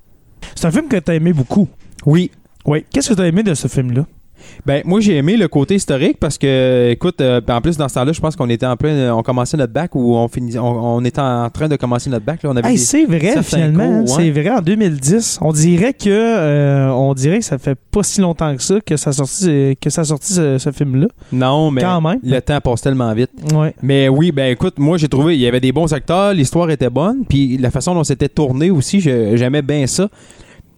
C'est un film que tu as aimé beaucoup. Oui. Oui. Qu'est-ce que tu as aimé de ce film-là? Ben, moi, j'ai aimé le côté historique parce que, écoute, euh, en plus, dans ce temps-là, je pense qu'on était en plein. On commençait notre bac ou on, finissait, on, on était en train de commencer notre bac. Là. On avait Hey, c'est vrai, finalement. hein. C'est vrai, en 2010. On dirait que euh, on dirait que ça fait pas si longtemps que ça que ça a sorti, que ça a sorti ce, ce film-là. Non, mais Quand même. le temps passe tellement vite. Ouais. Mais oui, ben écoute, moi j'ai trouvé il y avait des bons acteurs, l'histoire était bonne, puis la façon dont c'était tourné aussi, j'aimais bien ça.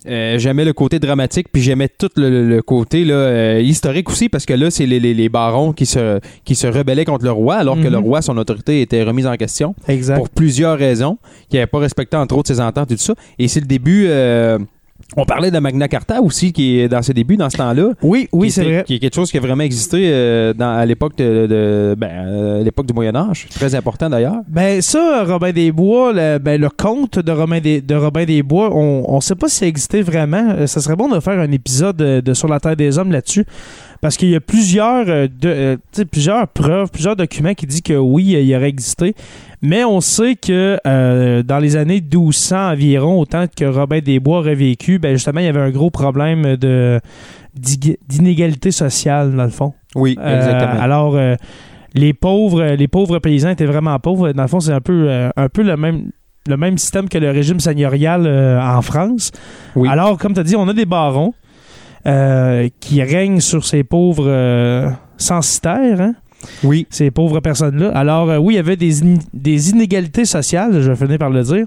Euh, j'aimais le côté dramatique, puis j'aimais tout le, côté là, euh, historique aussi, parce que là, c'est les, les- les barons qui se, qui se rebellaient contre le roi, alors que Mhm. le roi, son autorité était remise en question Exact. pour plusieurs raisons, qui n'avait pas respecté entre autres ses ententes et tout ça. Et c'est le début. euh, on parlait de Magna Carta aussi, qui est dans ses débuts, dans ce temps-là. Oui, oui, c'est vrai. Qui est quelque chose qui a vraiment existé euh, dans, à l'époque de, de- ben, euh, l'époque du Moyen Âge. Très important d'ailleurs. Ben ça, Robin des Bois, le, ben, le conte de Robin des, de Robin des Bois, on on sait pas si ça existait vraiment. Euh, Ça serait bon de faire un épisode de, Sur la Terre des Hommes là-dessus. Parce qu'il y a plusieurs, euh, de, euh, preuves, plusieurs documents qui disent que oui, euh, il aurait existé. Mais on sait que euh, dans les années 1200 environ, autant que Robin des Bois aurait vécu, ben justement, il y avait un gros problème de d'inégalité sociale, dans le fond. Oui, Euh, exactement. alors, euh, les pauvres, les pauvres paysans étaient vraiment pauvres. Dans le fond, c'est un peu, un peu le même, le même système que le régime seigneurial en France. Oui. Alors, comme tu as dit, on a des barons qui règnent sur ces pauvres censitaires, hein, oui. ces pauvres personnes-là. Alors, euh, oui, il y avait des, in- des inégalités sociales, je vais finir par le dire.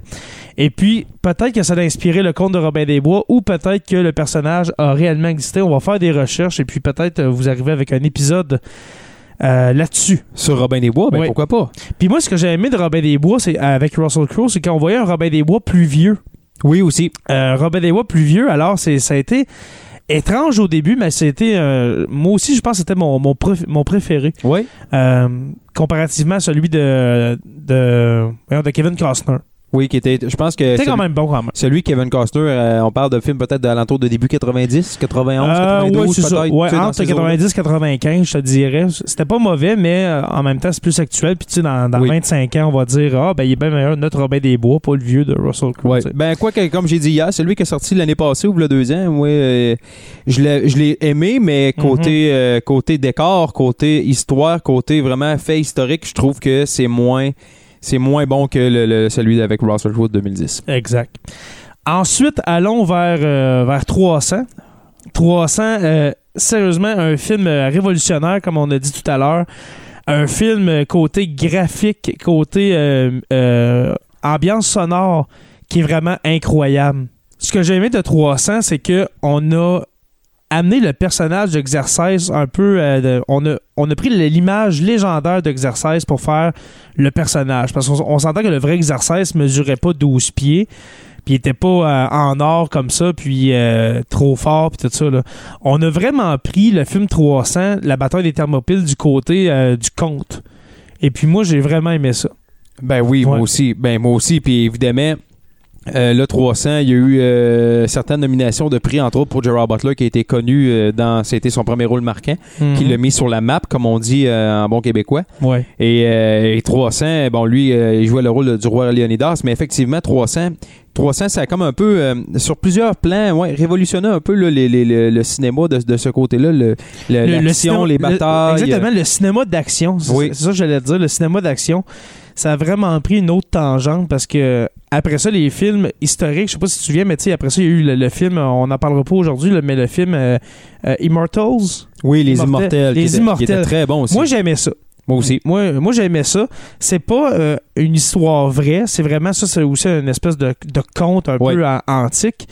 Et puis, peut-être que ça a inspiré le conte de Robin des Bois ou peut-être que le personnage a réellement existé. On va faire des recherches et puis peut-être euh, vous arrivez avec un épisode euh, là-dessus. Sur Robin des Bois, ben Oui. pourquoi pas? Puis moi, ce que j'ai aimé de Robin des Bois, c'est avec Russell Crowe, c'est qu'on voyait un Robin des Bois plus vieux. Oui, aussi. Euh, Robin des Bois plus vieux, alors c'est ça a été étrange au début, mais c'était. euh, moi aussi, je pense que c'était mon, mon, préf- mon préféré. Oui. Euh, comparativement à celui de, de, de Kevin Costner. Oui, qui était. Je pense que. C'était quand même bon, quand même. Celui Kevin Costner, euh, on parle de film peut-être d'alentour de début 90, 91, Euh, 92 ouais, c'est ça. Ouais, tu sais, dans entre ces eaux-là. 90 et 95, je te dirais. C'était pas mauvais, mais euh, en même temps, c'est plus actuel. Puis, tu sais, dans, dans Oui. 25 ans, on va dire Ah, ben, il est bien meilleur notre Robin des Bois, pas le vieux de Russell Crowe. Ouais. Ben, quoi que, comme j'ai dit hier, celui qui est sorti l'année passée ou a deux ans, moi, euh, je l'ai je l'ai aimé, mais Mhm. côté, euh, côté décor, côté histoire, côté vraiment fait historique, je trouve que c'est moins, c'est moins bon que le, le- celui avec Crowe de 2010. Exact. Ensuite, allons vers, euh, vers 300. 300, euh, sérieusement, un film révolutionnaire, comme on a dit tout à l'heure. Un film côté graphique, côté euh, euh, ambiance sonore, qui est vraiment incroyable. Ce que j'ai aimé de 300, c'est que on a amené le personnage d'Exercice un peu... euh, de- on, a, on a pris l'image légendaire d'Exercice pour faire le personnage. Parce qu'on on s'entend que le vrai Exercice mesurait pas 12 pieds puis il était pas euh, en or comme ça, puis euh, trop fort, puis tout ça. Là. On a vraiment pris le film 300, la bataille des Thermopyles, du côté du conte. Et puis moi, j'ai vraiment aimé ça. Ben oui, Ouais. moi aussi. Ben moi aussi. Puis évidemment, euh, le 300, il y a eu euh, certaines nominations de prix, entre autres pour Gerard Butler, qui a été connu euh, dans. C'était son premier rôle marquant, qui l'a mis sur la map, comme on dit euh, en bon québécois. Ouais. Et, euh, et 300, bon, lui, euh, il jouait le rôle du roi Léonidas, mais effectivement, 300. 300, ça a comme un peu, euh, sur plusieurs plans, ouais, révolutionné un peu là, les- les- le, le cinéma de, de ce côté-là, le, le- Le- le l'action, cinéma- les le- batailles. exactement, le cinéma d'action. C'est Oui. ça que j'allais te dire. Le cinéma d'action, ça a vraiment pris une autre tangente parce que après ça, les films historiques, je sais pas si tu te souviens, mais tu sais, après ça, il y a eu le, le film, on n'en parlera pas aujourd'hui, mais le film euh, euh, Immortals. Oui, les Immortels. immortels. Les étaient- qui Immortels. étaient très bons aussi. Moi, j'aimais ça. Moi aussi. Moi, moi j'aimais ça. C'est pas euh, une histoire vraie. C'est vraiment ça. C'est aussi une espèce de, de conte un Ouais. peu antique,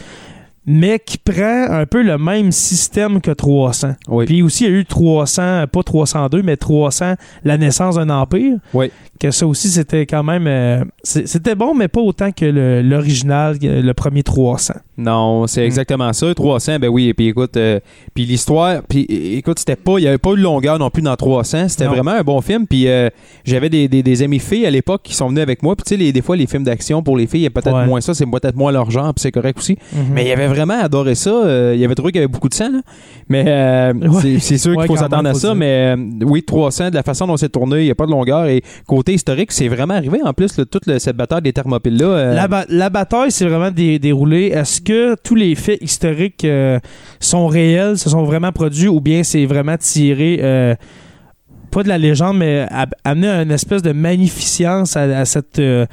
mais qui prend un peu le même système que 300. Oui. Puis aussi, il y a eu 300, pas 302, mais 300, la naissance d'un empire. Oui. Que ça aussi, c'était quand même. euh, c'était bon, mais pas autant que l'original, le premier 300. Non, c'est Mm. exactement ça. 300, ben oui. Et puis écoute, euh, puis l'histoire, puis écoute, c'était pas, il y avait pas eu de longueur non plus dans 300. C'était vraiment un bon film. Puis euh, j'avais des, des, des amis filles à l'époque qui sont venus avec moi. Puis tu sais, des fois les films d'action pour les filles, il y a peut-être Ouais. moins ça, c'est peut-être moins leur genre, puis c'est correct aussi. Mhm. Mais il y avait vraiment adoré ça. Euh, il y avait trouvé qu'il y avait beaucoup de sang, là. Mais euh, Ouais. c'est- sûr qu'il faut s'attendre à ça. dire. Mais euh, oui, 300, de la façon dont c'est tourné, il n'y a pas de longueur. Et côté historique, c'est vraiment arrivé. En plus, toute le- cette bataille des Thermopyles-là. euh, La, ba- la bataille s'est vraiment dé- déroulée. Est-ce que tous les faits historiques sont réels, se sont vraiment produits, ou bien c'est vraiment tiré, pas de la légende, mais amener une espèce de magnificence à, à cette, euh,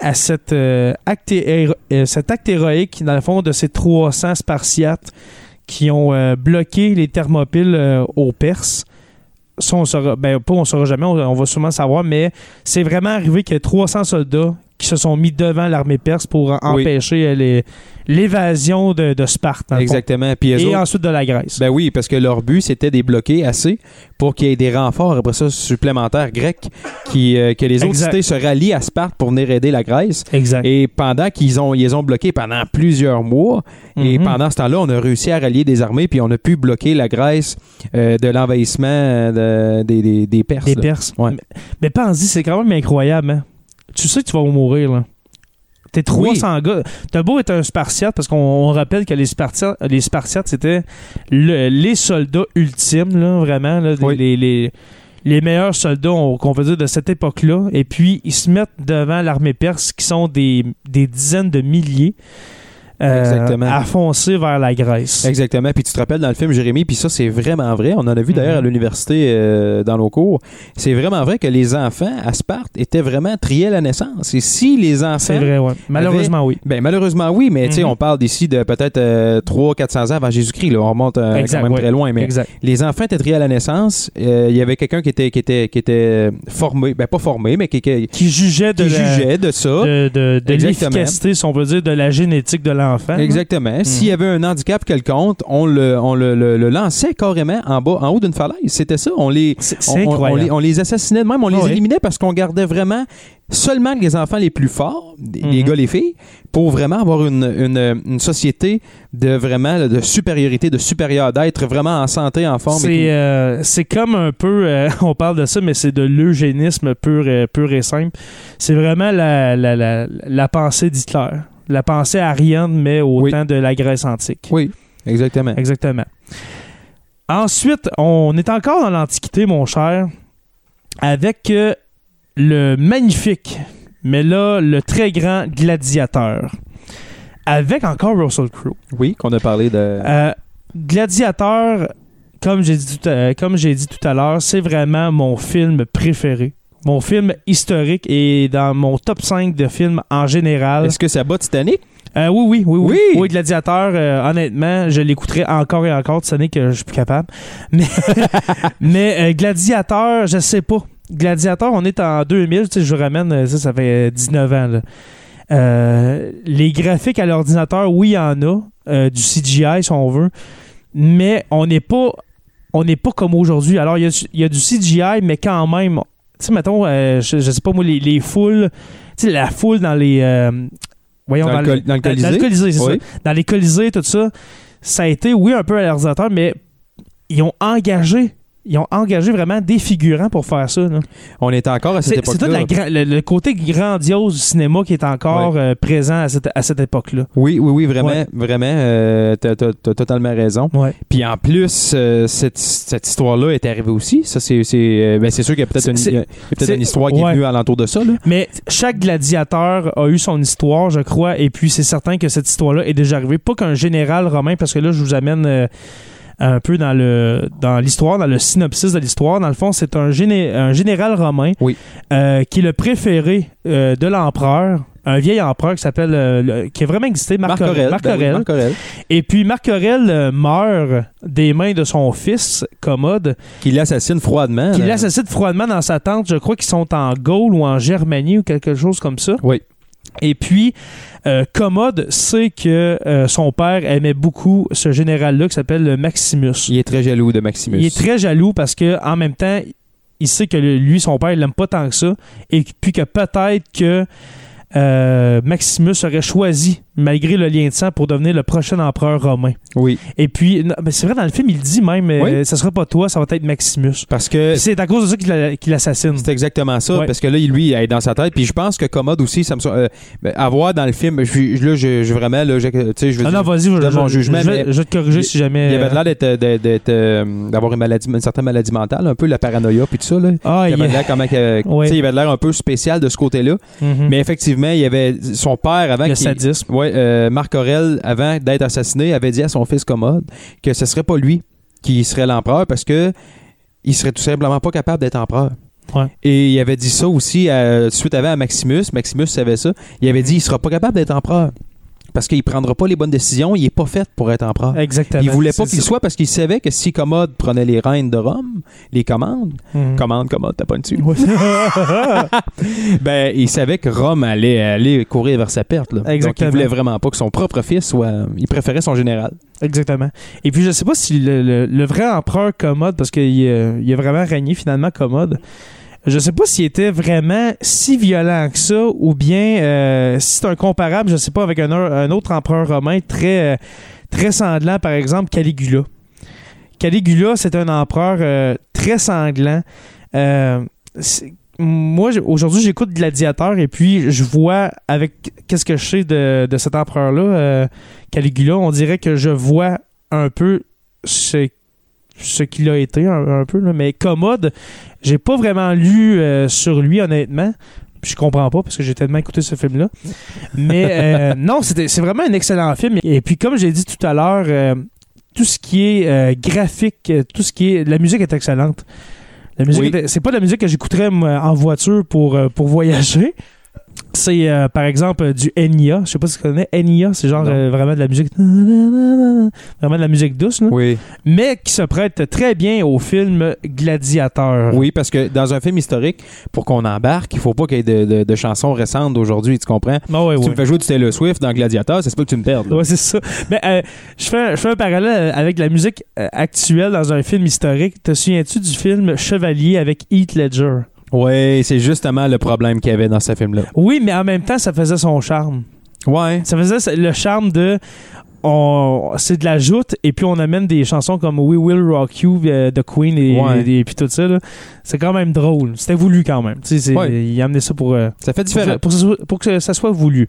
à euh, acte euh, cet acte héroïque, dans le fond, de ces 300 Spartiates qui ont euh, bloqué les Thermopyles aux Perses. Ça, on saura, ben, pas on saura jamais, on, va sûrement savoir, mais c'est vraiment arrivé a 300 soldats qui se sont mis devant l'armée perse pour empêcher euh, l'évasion de, de Sparte. Exactement. Puis Et autres- ensuite de la Grèce. Ben oui, parce que leur but, c'était de les bloquer assez pour qu'il y ait des renforts, après ça, supplémentaires grecs, qui, euh, que les autres Exact. cités se rallient à Sparte pour venir aider la Grèce. exact. Et pendant qu'ils ont, ils les ont bloqués pendant plusieurs mois, et Mhm. pendant ce temps-là, on a réussi à rallier des armées, puis on a pu bloquer la Grèce euh, de l'envahissement de- des, des, des Perses. Là. Perses. Ouais. Mais, mais pense-y, c'est quand même incroyable. hein. Tu sais que tu vas mourir, là. T'es 300 gars. T'as beau être un Spartiate, parce qu'on on rappelle que les Spartiates, les Spartiates c'était le- les soldats ultimes, là, vraiment. là, Oui. les, les, les meilleurs soldats, on- qu'on dire, de cette époque-là. Et puis, ils se mettent devant l'armée perse, qui sont des, des dizaines de milliers, Exactement. à foncer vers la Grèce. Exactement. Puis tu te rappelles dans le film Jérémie, puis ça c'est vraiment vrai. On en a vu d'ailleurs à Mhm. l'université euh, dans nos cours. C'est vraiment vrai que les enfants à Sparte étaient vraiment triés à la naissance. Et si les enfants C'est vrai, ouais. Malheureusement, oui. Ben, malheureusement, oui, mais tu sais, Mhm. on parle d'ici de peut-être 300-400 ans avant Jésus-Christ. On remonte euh, Exact, quand même ouais. très loin. Mais Exact. les enfants étaient triés à la naissance. Euh, Il y avait quelqu'un qui était, qui, était, qui était formé, ben pas formé, mais qui, qui, Qui jugeait de qui la- jugeait de ça. de, de, de l'efficacité, si on veut dire, de la génétique de l'enfant. Exactement. S'il y avait un handicap quelconque, on le, on le, le- le lançait carrément en bas, en haut d'une falaise. C'était ça. On les, C'est on, les, on les assassinait de même, on les Ah oui. éliminait parce qu'on gardait vraiment seulement les enfants les plus forts, les Mhm. gars, les filles, pour vraiment avoir une, une, une société de vraiment de supériorité, de supérieur, d'être vraiment en santé, en forme. C'est euh, c'est comme un peu, euh, *laughs* on parle de ça, mais c'est de l'eugénisme pur, et- pur et simple. C'est vraiment la, la, la, la pensée d'Hitler. La pensée arienne, mais au Oui. temps de la Grèce antique. Oui, exactement. Exactement. Ensuite, on est encore dans l'Antiquité, mon cher, avec euh, le magnifique, mais là, le très grand gladiateur. Avec encore Russell Crowe. Oui, qu'on a parlé de. Euh, Gladiateur, comme j'ai dit, tout à- comme j'ai dit tout à l'heure, c'est vraiment mon film préféré. Mon film historique et dans mon top 5 de films en général. Est-ce que ça bat Titanic? Euh, oui, oui, oui, oui. Oui. Oui, Gladiateur, euh, honnêtement, je l'écouterai encore et encore. Ce n'est que je suis plus capable. *laughs* Mais, *laughs* mais euh, Gladiateur, je sais pas. Gladiateur, on est en 2000. Tu sais, je vous ramène, euh, ça, ça fait 19 ans. là. Les graphiques à l'ordinateur, oui, il y en a. du CGI, si on veut. Mais on n'est pas, on n'est pas comme aujourd'hui. Alors, y il y a du CGI, mais quand même, tu sais, mettons, euh, je, je sais pas moi, les, les foules, tu sais, la foule dans les. euh, voyons, Dans le dans le Colisée? Dans le Colisée, c'est Oui. ça. Dans les Colisées, tout ça, ça a été, oui, un peu à l'ordinateur, mais ils ont engagé. Ils ont engagé vraiment des figurants pour faire ça. là. On est encore à cette C'est c'est tout époque-là. la le, le côté grandiose du cinéma qui est encore euh, présent à cette, à cette époque-là. Oui, oui, oui, vraiment, Ouais. vraiment, euh, t'as, t'as totalement raison. Ouais. Puis en plus, euh, cette, cette histoire-là est arrivée aussi. Ça, c'est, euh, ben, c'est sûr qu'il y a peut-être, une, une histoire qui est venue alentour de ça. Là. Mais chaque gladiateur a eu son histoire, je crois, et puis c'est certain que cette histoire-là est déjà arrivée. Pas qu'un général romain, parce que là, je vous amène un peu dans le dans l'histoire, dans le synopsis de l'histoire. Dans le fond, c'est un, géné- un général romain Oui. euh, qui est le préféré euh, de l'empereur. Un vieil empereur qui s'appelle, euh, qui a vraiment existé, Marc. Marc ben oui. Marc Et puis Marc euh, meurt des mains de son fils, Commode, Qui l'assassine froidement. qui l'assassine froidement dans sa tente. Je crois qu'ils sont en Gaule ou en Germanie ou quelque chose comme ça. Oui. Et puis, euh, Commode sait que euh, son père aimait beaucoup ce général-là qui s'appelle Maximus. Il est très jaloux de Maximus. Il est très jaloux parce que en même temps, il sait que lui, son père, il l'aime pas tant que ça. Et puis que peut-être que euh, Maximus aurait choisi, malgré le lien de sang, pour devenir le prochain empereur romain. Oui. Et puis, mais c'est vrai, dans le film, il dit même, euh, Oui. ça sera pas toi, ça va être Maximus. Parce que Puis C'est à cause de ça qu'il la- qu'il l'assassine. c'est exactement ça. Ouais. Parce que là, lui, il est dans sa tête. Puis je pense que Commode aussi, ça me euh, ben, à voir dans le film, je, je- là, je, je vraiment, là, je, tu sais, je veux Ah non, dire, vas-y, je, donne mon je- jugement, je vais, mais je vais te corriger si jamais. il avait l'air d'être, d'être- d'être, euh, d'avoir une maladie, une certaine maladie mentale, un peu la paranoïa puis tout ça. Là. Ah, il il avait l'air comment que- Ouais. tu sais, il avait l'air un peu spécial de ce côté-là. Mhm. Mais effectivement, il y avait son père avant le sadisme. Ouais, euh, Marc Aurèle, avant d'être assassiné, avait dit à son fils Commode que ce serait pas lui qui serait l'empereur parce que il serait tout simplement pas capable d'être empereur. Ouais. Et il avait dit ça aussi euh, suite avant à Maximus. Maximus savait ça. Il avait dit il sera pas capable d'être empereur parce qu'il prendra pas les bonnes décisions. Il est pas fait pour être empereur. Exactement. Il voulait pas qu'il soit parce qu'il savait que si Commode prenait les rênes de Rome, les commandes, Mhm. commande, commode, t'as pas dessus. Ouais. *laughs* Ben, il savait que Rome allait, allait courir vers sa perte. Là. Donc, Exactement. il voulait vraiment pas que son propre fils soit. Il préférait son général. Exactement. Et puis, je sais pas si le, le- le vrai empereur Commode, parce qu'il a, il a vraiment régné finalement Commode, je sais pas s'il était vraiment si violent que ça, ou bien euh, si c'est un comparable, je sais pas, avec un, autre empereur romain très, euh, très sanglant, par exemple Caligula. Caligula, c'est un empereur euh, très sanglant. Moi, aujourd'hui, j'écoute Gladiateur et puis je vois, avec qu'est-ce que je sais de, cet empereur-là, Caligula, on dirait que je vois un peu ce, qu'il a été, un, un peu. là. Mais Commode, j'ai pas vraiment lu euh, sur lui, honnêtement. Je comprends pas parce que j'ai tellement écouté ce film-là. Mais euh, *laughs* non, c'était- c'est vraiment un excellent film. Et puis, comme j'ai dit tout à l'heure, euh, tout ce qui est euh, graphique, euh, tout ce qui est. La musique est excellente. La musique Oui. c'est pas de la musique que j'écouterais en voiture pour, euh, pour voyager. C'est euh, par exemple euh, du Enya. Je sais pas si tu connais. Enya, c'est genre euh, vraiment de la musique. Vraiment de la musique douce, là. Oui. mais qui se prête très bien au film Gladiateur. Oui, parce que dans un film historique, pour qu'on embarque, il faut pas qu'il y ait de, de- de chansons récentes d'aujourd'hui, tu comprends? Ah ouais, Si tu me fais jouer du Taylor Swift dans Gladiator, c'est pas que tu me perdes. Ouais, c'est ça. Mais euh, je, fais, je fais un parallèle avec la musique euh, actuelle dans un film historique. Te souviens-tu du film Chevalier avec Heath Ledger? Ouais, c'est justement le problème qu'il y avait dans ce film-là. Oui, mais en même temps, ça faisait son charme. Ouais. Ça faisait le charme de. on- C'est de la joute, et puis on amène des chansons comme We Will Rock You de Queen et, Ouais. et, puis tout ça. C'est quand même drôle. C'était voulu quand même. Tu sais, c'est- Ouais. Il a amené ça pour. euh, Ça fait différent. que pour que ça soit voulu.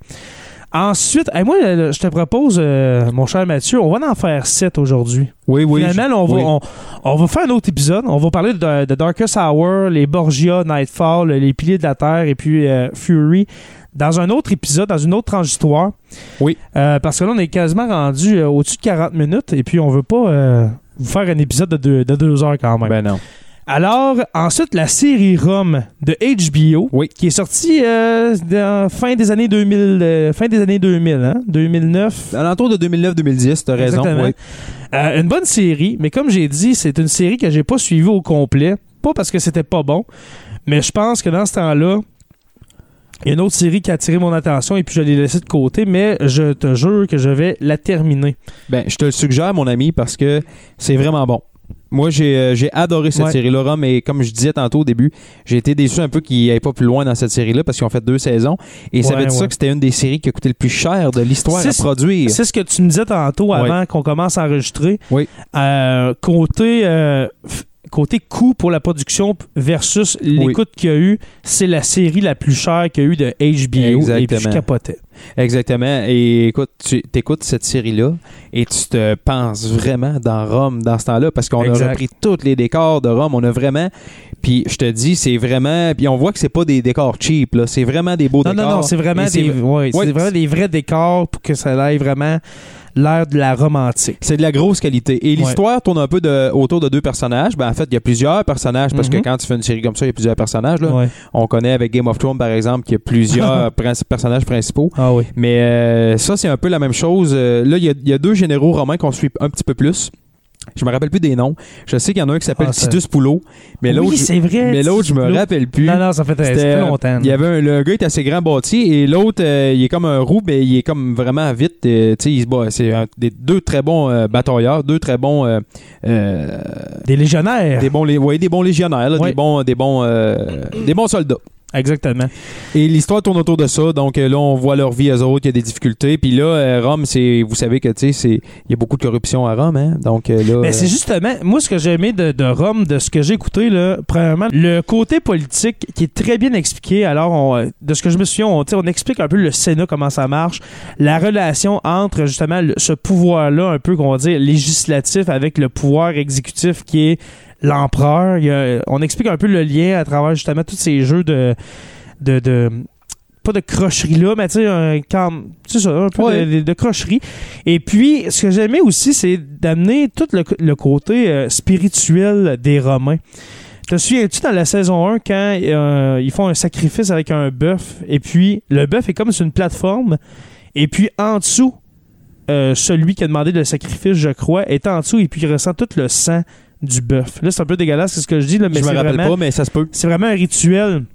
Ensuite, hey, moi, je te propose, euh, mon cher Mathieu, on va en faire sept aujourd'hui. Oui, oui. Finalement, on, va, oui. on, on va faire un autre épisode. On va parler de, de Darkest Hour, les Borgia, Nightfall, les Piliers de la Terre et puis euh, Fury dans un autre épisode, dans une autre tranche d'histoire. Oui. Euh, parce que là, on est quasiment rendu euh, au-dessus de 40 minutes et puis on veut pas euh, vous faire un épisode de deux, de deux heures quand même. Ben non. Alors, ensuite, la série Rome de HBO, Oui. qui est sortie euh, dans fin des années 2000, euh, fin des années 2000, hein, 2009. À l'entour de 2009-2010, t'as raison. Oui. Euh, une bonne série, mais comme j'ai dit, c'est une série que j'ai pas suivie au complet. Pas parce que c'était pas bon, mais je pense que dans ce temps-là, il y a une autre série qui a attiré mon attention et puis je l'ai laissée de côté, mais je te jure que je vais la terminer. Ben, je te le suggère, mon ami, parce que c'est vraiment bon. Moi, j'ai euh, j'ai adoré cette Ouais. série-là, mais comme je disais tantôt au début, j'ai été déçu un peu qu'ils n'aillent pas plus loin dans cette série-là parce qu'ils ont fait deux saisons. Et ça veut dire ça que c'était une des séries qui a coûté le plus cher de l'histoire à produire. C'est ce que tu me disais tantôt avant qu'on commence à enregistrer. Oui. Euh, côté, euh, côté coût pour la production versus l'écoute qu'il y a eu, c'est la série la plus chère qu'il y a eu de HBO. Et puis je capotais. Exactement. Et écoute, tu écoutes cette série-là et tu te penses vraiment dans Rome dans ce temps-là parce qu'on a repris tous les décors de Rome. On a vraiment. Puis je te dis, c'est vraiment. Puis on voit que c'est pas des décors cheap, là. C'est vraiment des beaux Non, décors. non, non, c'est vraiment, des, ouais, Ouais, c'est vraiment des vrais décors pour que ça ait vraiment l'air de la romantique. C'est de la grosse qualité. Et l'histoire tourne un peu de- autour de deux personnages. Ben, en fait, il y a plusieurs personnages parce Mhm. que quand tu fais une série comme ça, il y a plusieurs personnages. Là. Ouais. On connaît avec Game of Thrones, par exemple, qu'il y a plusieurs *laughs* personnages principaux. Ah oui. Mais euh, ça, c'est un peu la même chose. Euh, là, il y, a- il y a deux généraux romains qu'on suit un petit peu plus. Je me rappelle plus des noms. Je sais qu'il y en a un qui s'appelle Ah, Titus Poulot. Mais l'autre, oui, je- c'est vrai. mais l'autre, je me rappelle plus. Non, non, ça fait, ça C'était- fait longtemps. Il y avait un, le gars est assez grand bâti et l'autre euh, il est comme un roux mais il est comme vraiment vite euh, tu sais il se bat c'est des deux très bons euh, batailleurs deux très bons Des légionnaires. des bons ouais, des bons légionnaires là, des bons des bons des bons soldats Exactement. et l'histoire tourne autour de ça donc euh, là on voit leur vie eux autres il y a des difficultés puis là euh, Rome c'est vous savez que tu sais c'est il y a beaucoup de corruption à Rome hein donc euh, là Mais c'est justement, moi, ce que j'ai aimé de, de Rome, de ce que j'ai écouté, là, premièrement, le côté politique qui est très bien expliqué. Alors, on, de ce que je me souviens, on, tu sais, on explique un peu le Sénat, comment ça marche, la relation entre justement le- ce pouvoir-là, un peu, qu'on va dire, législatif avec le pouvoir exécutif qui est l'empereur. On explique un peu le lien à travers justement tous ces jeux de. de, de pas de crocherie là, mais tu sais, un cam- c'est ça, un peu Ouais. de, de- crocherie. Et puis, ce que j'aimais aussi, c'est d'amener tout le, le côté euh, spirituel des Romains. Te souviens-tu dans la saison 1 quand euh, ils font un sacrifice avec un bœuf et puis le bœuf est comme sur une plateforme et puis en dessous, euh, celui qui a demandé le sacrifice, je crois, est en dessous et puis il ressent tout le sang du bœuf. Là, c'est un peu dégueulasse, c'est ce que je dis, là, mais je me rappelle vraiment, pas mais ça se peut c'est vraiment un rituel,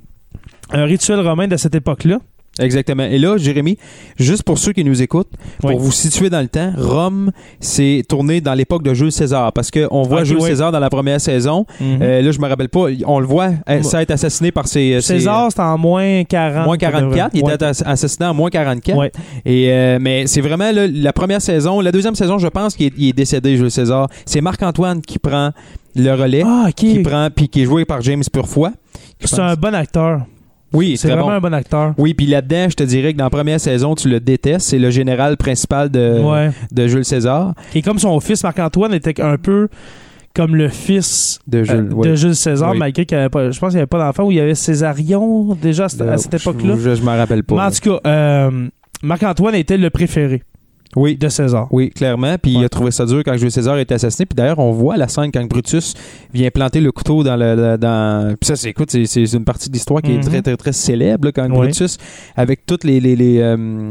un rituel romain de cette époque-là. Exactement. Et là, Jérémy, juste pour ceux qui nous écoutent, pour vous situer dans le temps, Rome, c'est tourné dans l'époque de Jules César. Parce qu'on voit Jules oui. César dans la première saison. Mhm. Euh, là, je me rappelle pas. On le voit, euh, ça a été assassiné par ses. ses- César, c'était en moins 40. Moins 44, il Ouais. était ass- assassiné en moins 44. Ouais. Et euh, mais c'est vraiment là, la première saison, la deuxième saison, je pense qu'il est, décédé, Jules César. C'est Marc-Antoine qui prend le relais, Ah, qui ok. prend puis qui est joué par James Purfoy. C'est un bon acteur. Oui, C'est vraiment bon. un bon acteur. Oui, puis là-dedans, je te dirais que dans la première saison, tu le détestes. C'est le général principal de, ouais. de Jules César. Qui est comme son fils, Marc-Antoine, était un peu comme le fils De euh, Jules, de. Jules César, Oui. malgré qu'il avait pas, je pense qu'il n'y avait pas d'enfant, où il y avait Césarion déjà à cette, à cette Euh, époque-là. Je, je m'en rappelle pas. Mais en tout cas, euh, Marc-Antoine était le préféré. Oui. de César. Oui, clairement. Puis il a trouvé ça dur quand Jules César était assassiné. Puis d'ailleurs, on voit la scène quand Brutus vient planter le couteau dans le. dans... Puis ça, c'est, écoute, c'est, c'est une partie de l'histoire qui Mhm. est très, très, très célèbre. là, quand Oui. Brutus, avec toutes les. les, les, euh,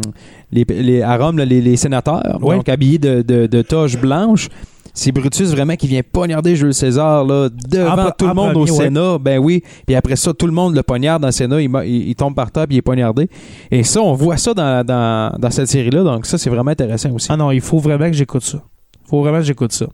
les, les- à Rome, là, les, les sénateurs, Oui. donc habillés de, de, de toges blanches. C'est Brutus vraiment qui vient poignarder Jules César là, devant tout le monde au. Sénat. Ben oui. Puis après ça, tout le monde le poignarde dans le Sénat. Il, tombe par terre puis il est poignardé. Et ça, on voit ça dans, cette série-là. Donc ça, c'est vraiment intéressant aussi. Ah non, il faut vraiment que j'écoute ça. Il faut vraiment que j'écoute ça.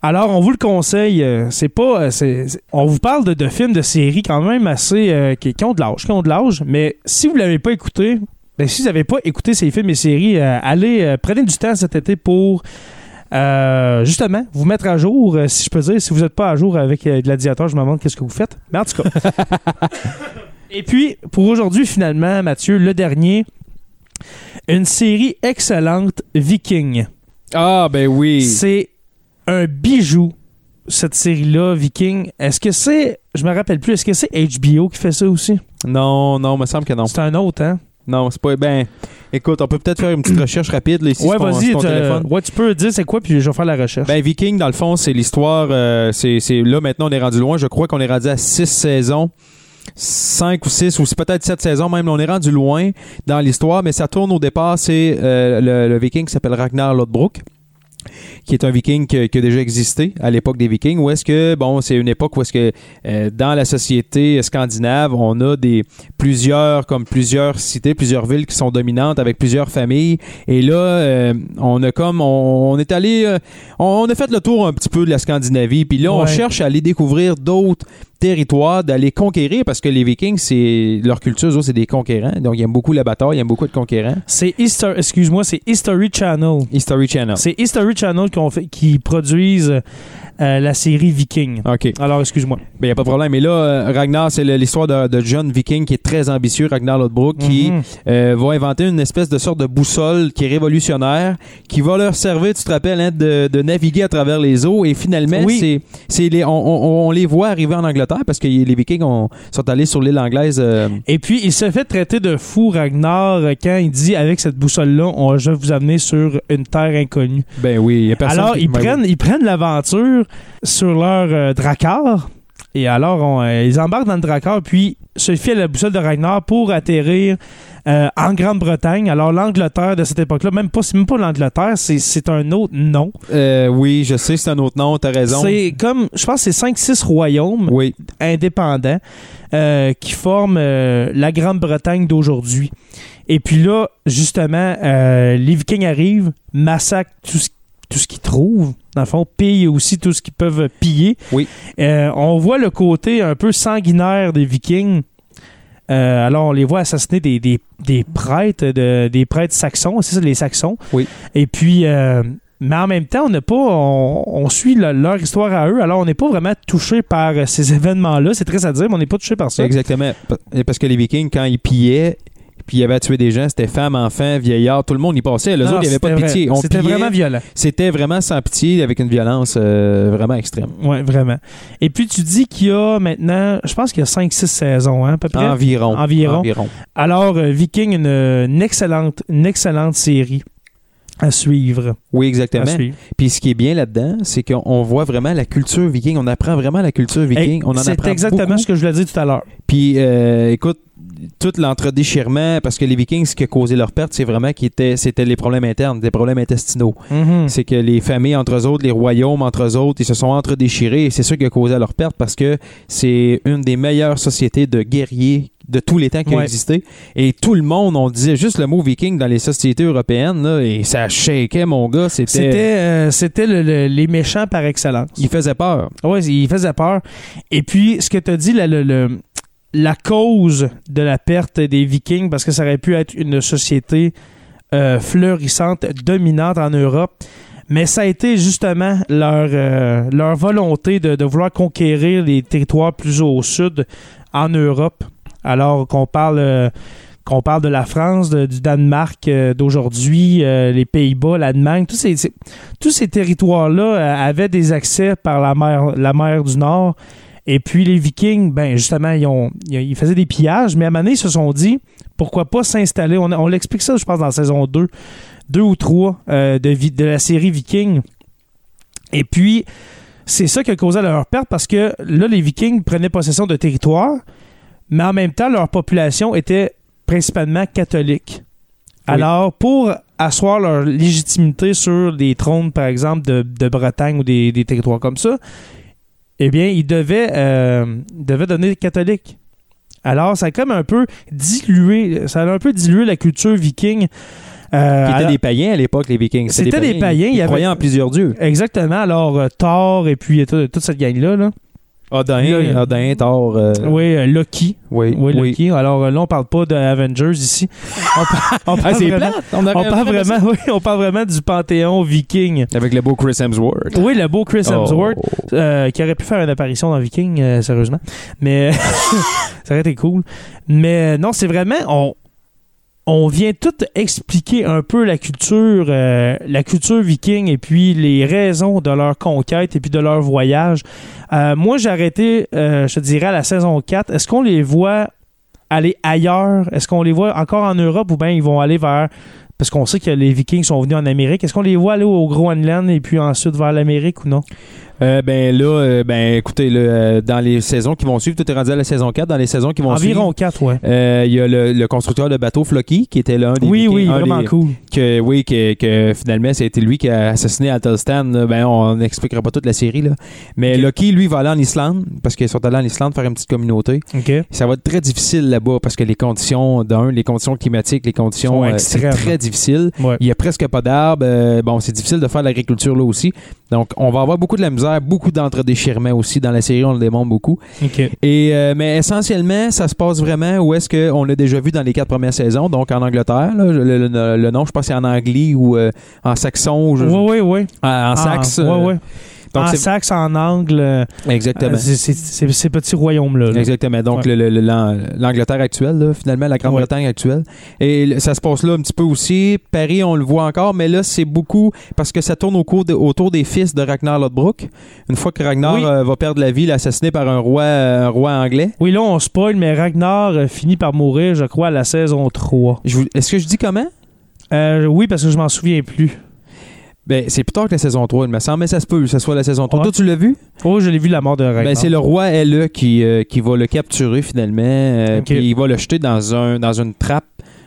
Alors, on vous le conseille. euh, c'est pas. euh, on vous parle de, de films, de séries quand même assez. euh, qui, qui ont de l'âge, qui ont de l'âge. Mais si vous l'avez pas écouté, ben, si vous n'avez pas écouté ces films et séries, allez, prenez du temps cet été pour. Euh, justement, vous mettre à jour, euh, si je peux dire. Si vous n'êtes pas à jour avec euh, Gladiator, je me demande qu'est-ce que vous faites. Mais en tout cas. *laughs* Et puis, pour aujourd'hui, finalement, Mathieu, le dernier, une série excellente, Viking. Ah, ben oui. C'est un bijou, cette série-là, Viking. Est-ce que c'est. Je me rappelle plus, est-ce que c'est HBO qui fait ça aussi? Non, non, me semble que non. C'est un autre, hein? Non, c'est pas. Ben, écoute, on peut peut-être faire une petite recherche rapide là, ici ouais, vas-y. téléphone. ouais, tu peux dire c'est quoi, puis je vais faire la recherche. Ben, Viking, dans le fond, c'est l'histoire. euh, c'est, là, maintenant, on est rendu loin. Je crois qu'on est rendu à six saisons. Cinq ou six, ou c'est peut-être sept saisons même. On est rendu loin dans l'histoire, mais ça tourne au départ. C'est euh, le, le Viking qui s'appelle Ragnar Lodbrok, qui est un Viking qui, a déjà existé à l'époque des Vikings. Où est-ce que, bon, c'est une époque où est-ce que euh, dans la société scandinave, on a des plusieurs, comme plusieurs cités, plusieurs villes qui sont dominantes avec plusieurs familles. Et là, euh, on a comme, on, on est allé, euh, on, on a fait le tour un petit peu de la Scandinavie. Puis là, on Ouais. cherche à aller découvrir d'autres territoires, d'aller conquérir, parce que les Vikings, c'est leur culture, c'est des conquérants. Donc, ils aiment beaucoup la bataille, ils aiment beaucoup être conquérants. C'est History, excuse-moi, c'est History Channel. History Channel. C'est History Channel qu'on fait- qui produisent euh, la série Viking. OK. Alors, excuse-moi. Ben, y a pas de problème. Mais là, euh, Ragnar, c'est l'histoire de, de John Viking qui est très ambitieux, Ragnar Lodbrok, qui Mhm. euh, va inventer une espèce de sorte de boussole qui est révolutionnaire, qui va leur servir, tu te rappelles, hein, de, de naviguer à travers les eaux. Et finalement, Oui. c'est, les, on, on- on les voit arriver en Angleterre parce que les Vikings ont- sont allés sur l'île anglaise. euh, Et puis, il se fait traiter de fou, Ragnar, quand il dit avec cette boussole-là, on, je vais vous amener sur une terre inconnue. ben oui, y a personne Alors, qui- ils ben oui. prennent, ils prennent l'aventure sur leur euh, dracar. Et alors, on, euh, ils embarquent dans le dracar, puis se fient à la boussole de Ragnar pour atterrir euh, en Grande-Bretagne. Alors, l'Angleterre de cette époque-là, même pas, c'est même pas l'Angleterre, c'est, c'est un autre nom. Euh, oui, je sais, c'est un autre nom, t'as raison. C'est comme, je pense c'est 5-6 royaumes Oui, indépendants qui forment la Grande-Bretagne d'aujourd'hui. Et puis là, justement, les Vikings arrivent, massacrent tout ce, tout ce qu'ils trouvent, dans le fond, pillent aussi tout ce qu'ils peuvent piller. Oui. Euh, on voit le côté un peu sanguinaire des Vikings. Euh, alors, on les voit assassiner des, des, des prêtres, de, des prêtres saxons, c'est ça, les saxons. Oui. Et puis, euh, mais en même temps, on n'a pas, on, on suit le- leur histoire à eux, alors on n'est pas vraiment touché par ces *laughs* événements-là. C'est très à dire, mais on n'est pas touché par ça. exactement. Pa- Parce que les Vikings, quand ils pillaient, puis ils avaient tué des gens, c'était femmes, enfants, vieillards, tout le monde y passait. Les Non, autres, il n'y avait pas de pitié. C'était vraiment violent. C'était vraiment sans pitié, avec une violence euh, vraiment extrême. Oui, vraiment. Et puis, tu dis qu'il y a maintenant, je pense qu'il y a 5-6 saisons, hein, à peu près. Environ. Environ. Environ. Alors, euh, Viking, une, une excellente, une excellente série à suivre. Oui, exactement. suivre. Puis ce qui est bien là-dedans, c'est qu'on on voit vraiment la culture viking. On apprend vraiment la culture viking. Hey, on en C'est apprend exactement beaucoup. ce que je voulais dire tout à l'heure. Puis, euh, écoute, tout l'entredéchirement, parce que les Vikings, ce qui a causé leur perte, c'est vraiment qu'ils étaient, c'était les problèmes internes, des problèmes intestinaux. Mhm. C'est que les familles entre eux autres, les royaumes entre eux autres, ils se sont entredéchirés et c'est ça qui a causé leur perte parce que c'est une des meilleures sociétés de guerriers de tous les temps qui a Ouais. existé. Et tout le monde, on disait juste le mot viking dans les sociétés européennes là, et ça shakeait, mon gars. C'était... C'était, euh, c'était le- le- les méchants par excellence. Il faisait peur. Oui, il faisait peur. Et puis, ce que tu as dit, le- le- la cause de la perte des Vikings, parce que ça aurait pu être une société euh, fleurissante, dominante en Europe, mais ça a été justement leur, euh, leur volonté de, vouloir conquérir les territoires plus au sud en Europe. Alors qu'on parle... euh, qu'on parle de la France, du Danemark euh, d'aujourd'hui, les Pays-Bas, l'Allemagne, tous ces, ces- tous ces territoires-là avaient des accès par la mer, la mer du Nord. Et puis les Vikings, ben justement, ils, ont, ils faisaient des pillages, mais à un moment donné, ils se sont dit, pourquoi pas s'installer, on, on l'explique ça, je pense, dans la saison 2 deux ou trois euh, de, la série Viking. Et puis, c'est ça qui a causé leur perte parce que là, les Vikings prenaient possession de territoire, mais en même temps, leur population était principalement catholique. Oui. Alors, pour asseoir leur légitimité sur des trônes, par exemple, de, de Bretagne ou des, des territoires comme ça, eh bien, ils devaient, euh, ils devaient donner catholique. Alors, ça a comme un peu dilué, ça a un peu dilué la culture viking. Euh, Qui étaient alors- des païens à l'époque, les Vikings. C'était des païens, Ils, il y avait- croyaient en plusieurs dieux. Exactement. Alors, euh, Thor et puis euh, tout- toute cette gang-là. Là. Odin, Là, Odin, Thor. euh, Oui, euh, Loki. oui, Oui, oui. Loki. Alors euh, là, on parle pas de Avengers ici. On, par- *laughs* on Ah, parle c'est plate. On, on parle vraiment, *laughs* oui, on parle vraiment du panthéon viking. Avec le beau Chris Hemsworth. Oui, le beau Chris Hemsworth, Oh. euh, qui aurait pu faire une apparition dans Viking, euh, sérieusement. Mais *laughs* ça aurait été cool. Mais non, c'est vraiment, on, on vient tout expliquer un peu la culture, euh, la culture viking et puis les raisons de leur conquête et puis de leur voyage. Euh, moi, j'ai arrêté, euh, je dirais, à la saison 4. Est-ce qu'on les voit aller ailleurs? Est-ce qu'on les voit encore en Europe ou bien ils vont aller vers... Parce qu'on sait que les Vikings sont venus en Amérique. Est-ce qu'on les voit aller au Groenland et puis ensuite vers l'Amérique ou non? Euh, ben là, euh, ben écoutez, là, euh, dans les saisons qui vont suivre, tout est rendu à la saison 4. Dans les saisons qui vont Environ suivre, 4, ouais. euh, il y a le, le constructeur de bateau Flocky qui était l'un des Oui, Vikings- oui, vraiment des- cool. que oui que, que finalement c'était lui qui a assassiné Athelstan là. ben on n'expliquera pas toute la série là mais Ok. Loki lui va aller en Islande parce qu'ils sont allés en Islande faire une petite communauté OK. ça va être très difficile là-bas parce que les conditions d'un les conditions climatiques les conditions euh, c'est très difficile Ouais. il y a presque pas d'arbres bon c'est difficile de faire de l'agriculture là aussi donc on va avoir beaucoup de la misère beaucoup d'entre-déchirements aussi dans la série on le démontre beaucoup et euh, mais essentiellement, ça se passe vraiment où est-ce qu'on l'a déjà vu dans les quatre premières saisons, donc en Angleterre. là, le, le- le nom, je pense, c'est en anglais ou euh, en saxon, ou je- Oui, oui, oui. en, en saxe. Oui, euh, oui. Donc en Saxe, en angle, euh, exactement. c'est- ces petits royaumes-là. là. Exactement. Donc, Ouais. l'Angleterre actuelle, là, finalement, la Grande-Bretagne actuelle. Et ça se passe là un petit peu aussi. Paris, on le voit encore, mais là, c'est beaucoup parce que ça tourne au cours de- autour des fils de Ragnar Lodbrok. Une fois que Ragnar Oui. euh, va perdre la vie, il est assassiné par un roi, un roi anglais. Oui, là, on spoil, mais Ragnar euh, finit par mourir, je crois, à la saison 3. Je vous- Est-ce que je dis comment? Euh, oui, parce que je m'en souviens plus. Ben, c'est plus tard que la saison 3, il me semble, mais ça se peut que ce soit la saison 3. Ouais. Toi, tu l'as vu? Oh, je l'ai vu, la mort de Ragnar. Ben, c'est le roi LE qui, euh, qui va le capturer finalement. euh. Puis il va le jeter dans, un, dans une trappe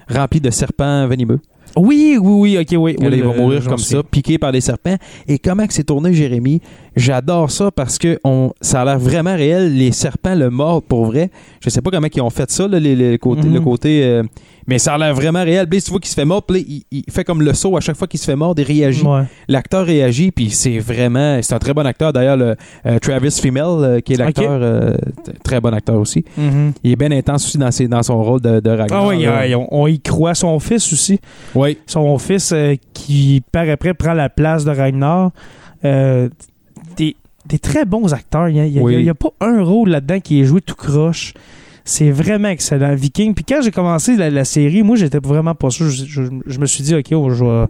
remplie de serpents venimeux. Oui, oui, oui, ok, oui. Là, il va le- mourir comme ça, piqué par des serpents. Et comment que c'est tourné, Jérémy? J'adore ça parce que on, ça a l'air vraiment réel. Les serpents le mordent pour vrai. Je sais pas comment ils ont fait ça, là, les- les côtés- Mhm. le côté. euh, mais ça a l'air vraiment réel. Blaze, tu vois qu'il se fait puis là, il, il fait comme le saut à chaque fois qu'il se fait mordre, il réagit. Ouais. L'acteur réagit, puis c'est vraiment. C'est un très bon acteur. D'ailleurs, le, euh, Travis Fimmel, euh, qui est l'acteur, euh, très bon acteur aussi. Mhm. Il est bien intense aussi dans, ses, dans son rôle de, de Ragnar. Ah oui, on, on y croit. Son fils aussi. Oui. Son fils qui, par après, prend la place de Ragnar. Des, des très bons acteurs. Il n'y a, a pas un rôle là-dedans qui est joué tout croche. C'est vraiment excellent. Viking. Puis quand j'ai commencé la, la série, moi, j'étais vraiment pas sûr. Je, je- je me suis dit, OK, oh, je vais,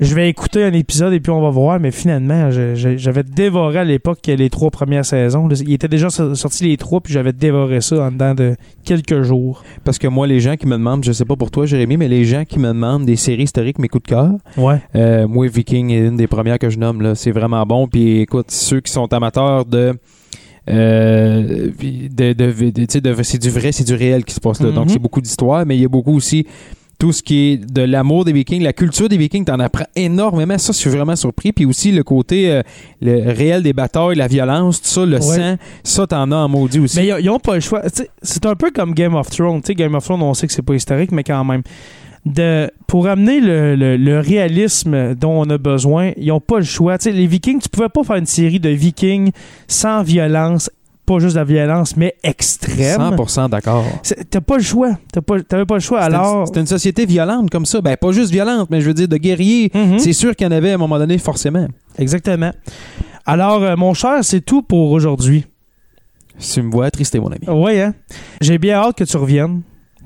je vais écouter un épisode et puis on va voir. Mais finalement, j'avais dévoré à l'époque les trois premières saisons. Il était déjà so- sorti les trois, puis j'avais dévoré ça en dedans de quelques jours. Parce que moi, les gens qui me demandent, je sais pas pour toi, Jérémy, mais les gens qui me demandent des séries historiques, mes coups de cœur, Ouais. euh, moi, Viking est une des premières que je nomme. là. C'est vraiment bon. Puis écoute, ceux qui sont amateurs de. Euh, de, de- de- c'est du vrai, c'est du réel qui se passe là. Mhm. Donc, c'est beaucoup d'histoire, mais il y a beaucoup aussi tout ce qui est de l'amour des Vikings, la culture des Vikings, t'en apprends énormément. Ça, je suis vraiment surpris. Puis aussi le côté euh, le réel des batailles, la violence, tout ça, le Ouais. sang, ça, t'en as en maudit aussi. Mais ils n'ont pas le choix. C'est un peu comme Game of Thrones. Game of Thrones, on sait que c'est pas historique, mais quand même. De, pour amener le, le- le réalisme dont on a besoin, ils n'ont pas le choix. Les Vikings, tu pouvais pas faire une série de Vikings sans violence, pas juste de la violence, mais extrême. 100% d'accord. T'as pas le choix. T'avais pas le choix. Alors. une- C'était une société violente comme ça. Ben, pas juste violente, mais je veux dire de guerriers. Mhm. C'est sûr qu'il y en avait à un moment donné, forcément. Exactement. Alors, euh, mon cher, c'est tout pour aujourd'hui. Tu me vois attristé, mon ami. Oui, hein? J'ai bien hâte que tu reviennes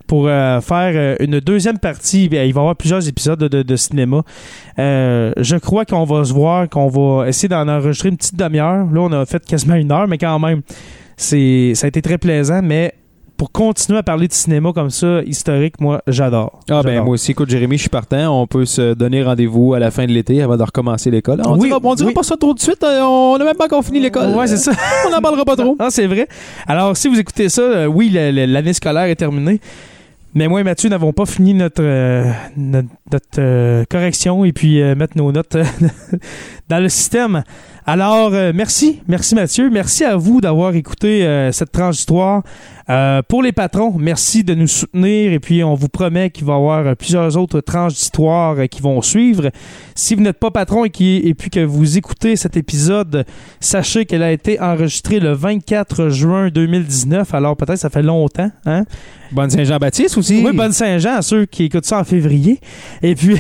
pour euh, faire euh, une deuxième partie. Il va y avoir plusieurs épisodes de, cinéma. Euh, je crois qu'on va se voir, qu'on va essayer d'en enregistrer une petite demi-heure. Là, on a fait quasiment une heure, mais quand même, c'est ça a été très plaisant. Mais pour continuer à parler de cinéma comme ça, historique, moi, j'adore. Ah ben moi aussi, écoute Jérémy, je suis partant. On peut se donner rendez-vous à la fin de l'été avant de recommencer l'école. On Oui, dira, on dira oui. pas ça trop de suite. euh, On n'a même pas encore fini l'école. Ouais, c'est ça. *laughs* On n'en parlera pas trop. *laughs* Ah, c'est vrai. Alors, si vous écoutez ça, oui, l'année scolaire est terminée. Mais moi et Mathieu n'avons pas fini notre, euh, notre, euh, correction et puis euh, mettre nos notes *laughs* dans le système. Alors, euh, merci. Merci Mathieu. Merci à vous d'avoir écouté euh, cette tranche d'histoire. Euh, pour les patrons, merci de nous soutenir et puis on vous promet qu'il va y avoir plusieurs autres tranches d'histoire qui vont suivre. Si vous n'êtes pas patron et, qui, et puis que vous écoutez cet épisode, sachez qu'elle a été enregistrée le 24 juin 2019. Alors peut-être ça fait longtemps. Hein? Bonne Saint-Jean-Baptiste aussi. Oui, bonne Saint-Jean à ceux qui écoutent ça en février. Et puis,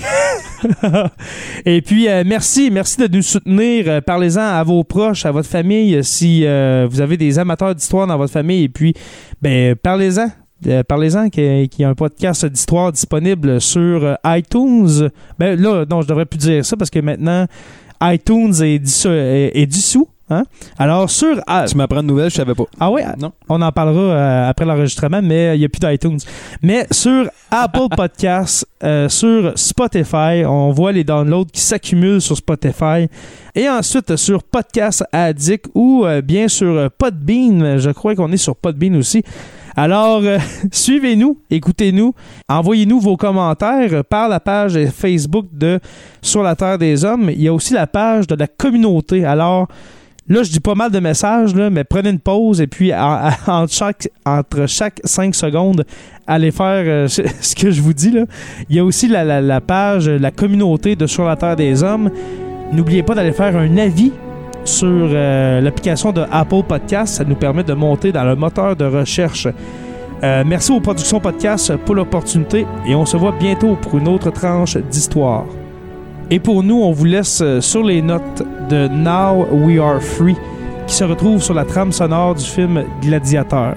*laughs* et puis merci, merci de nous soutenir. Euh, À vos proches, à votre famille, euh, si euh, vous avez des amateurs d'histoire dans votre famille. Et puis, ben, parlez-en. Euh, parlez-en qu'il y a- un podcast d'histoire disponible sur iTunes. Ben là, non, je devrais plus dire ça parce que maintenant, iTunes est- est dissous, hein? Alors, sur... ah, Tu m'apprends de nouvelles, je savais pas. ah oui, Non. on en parlera euh, après l'enregistrement, mais il n'y a plus d'iTunes. Mais sur Apple *laughs* Podcasts, euh, sur Spotify, on voit les downloads qui s'accumulent sur Spotify. Et ensuite sur Podcast Addict ou euh, bien sur Podbean. Je crois qu'on est sur Podbean aussi. Alors, euh, *laughs* suivez-nous, écoutez-nous, envoyez-nous vos commentaires par la page Facebook de Sur la Terre des Hommes. Il y a aussi la page de la communauté. Alors, Là, je dis pas mal de messages, là, mais prenez une pause et puis en- en- *laughs* entre, chaque, entre chaque 5 secondes, allez faire euh, *laughs* ce que je vous dis. Là. Il y a aussi la, page, la communauté de Sur la Terre des Hommes. N'oubliez pas d'aller faire un avis sur euh, l'application de Apple Podcast. Ça nous permet de monter dans le moteur de recherche. Euh, merci aux productions podcast pour l'opportunité et on se voit bientôt pour une autre tranche d'histoire. Et pour nous, on vous laisse euh, sur les notes de Now We Are Free, qui se retrouve sur la trame sonore du film Gladiateur.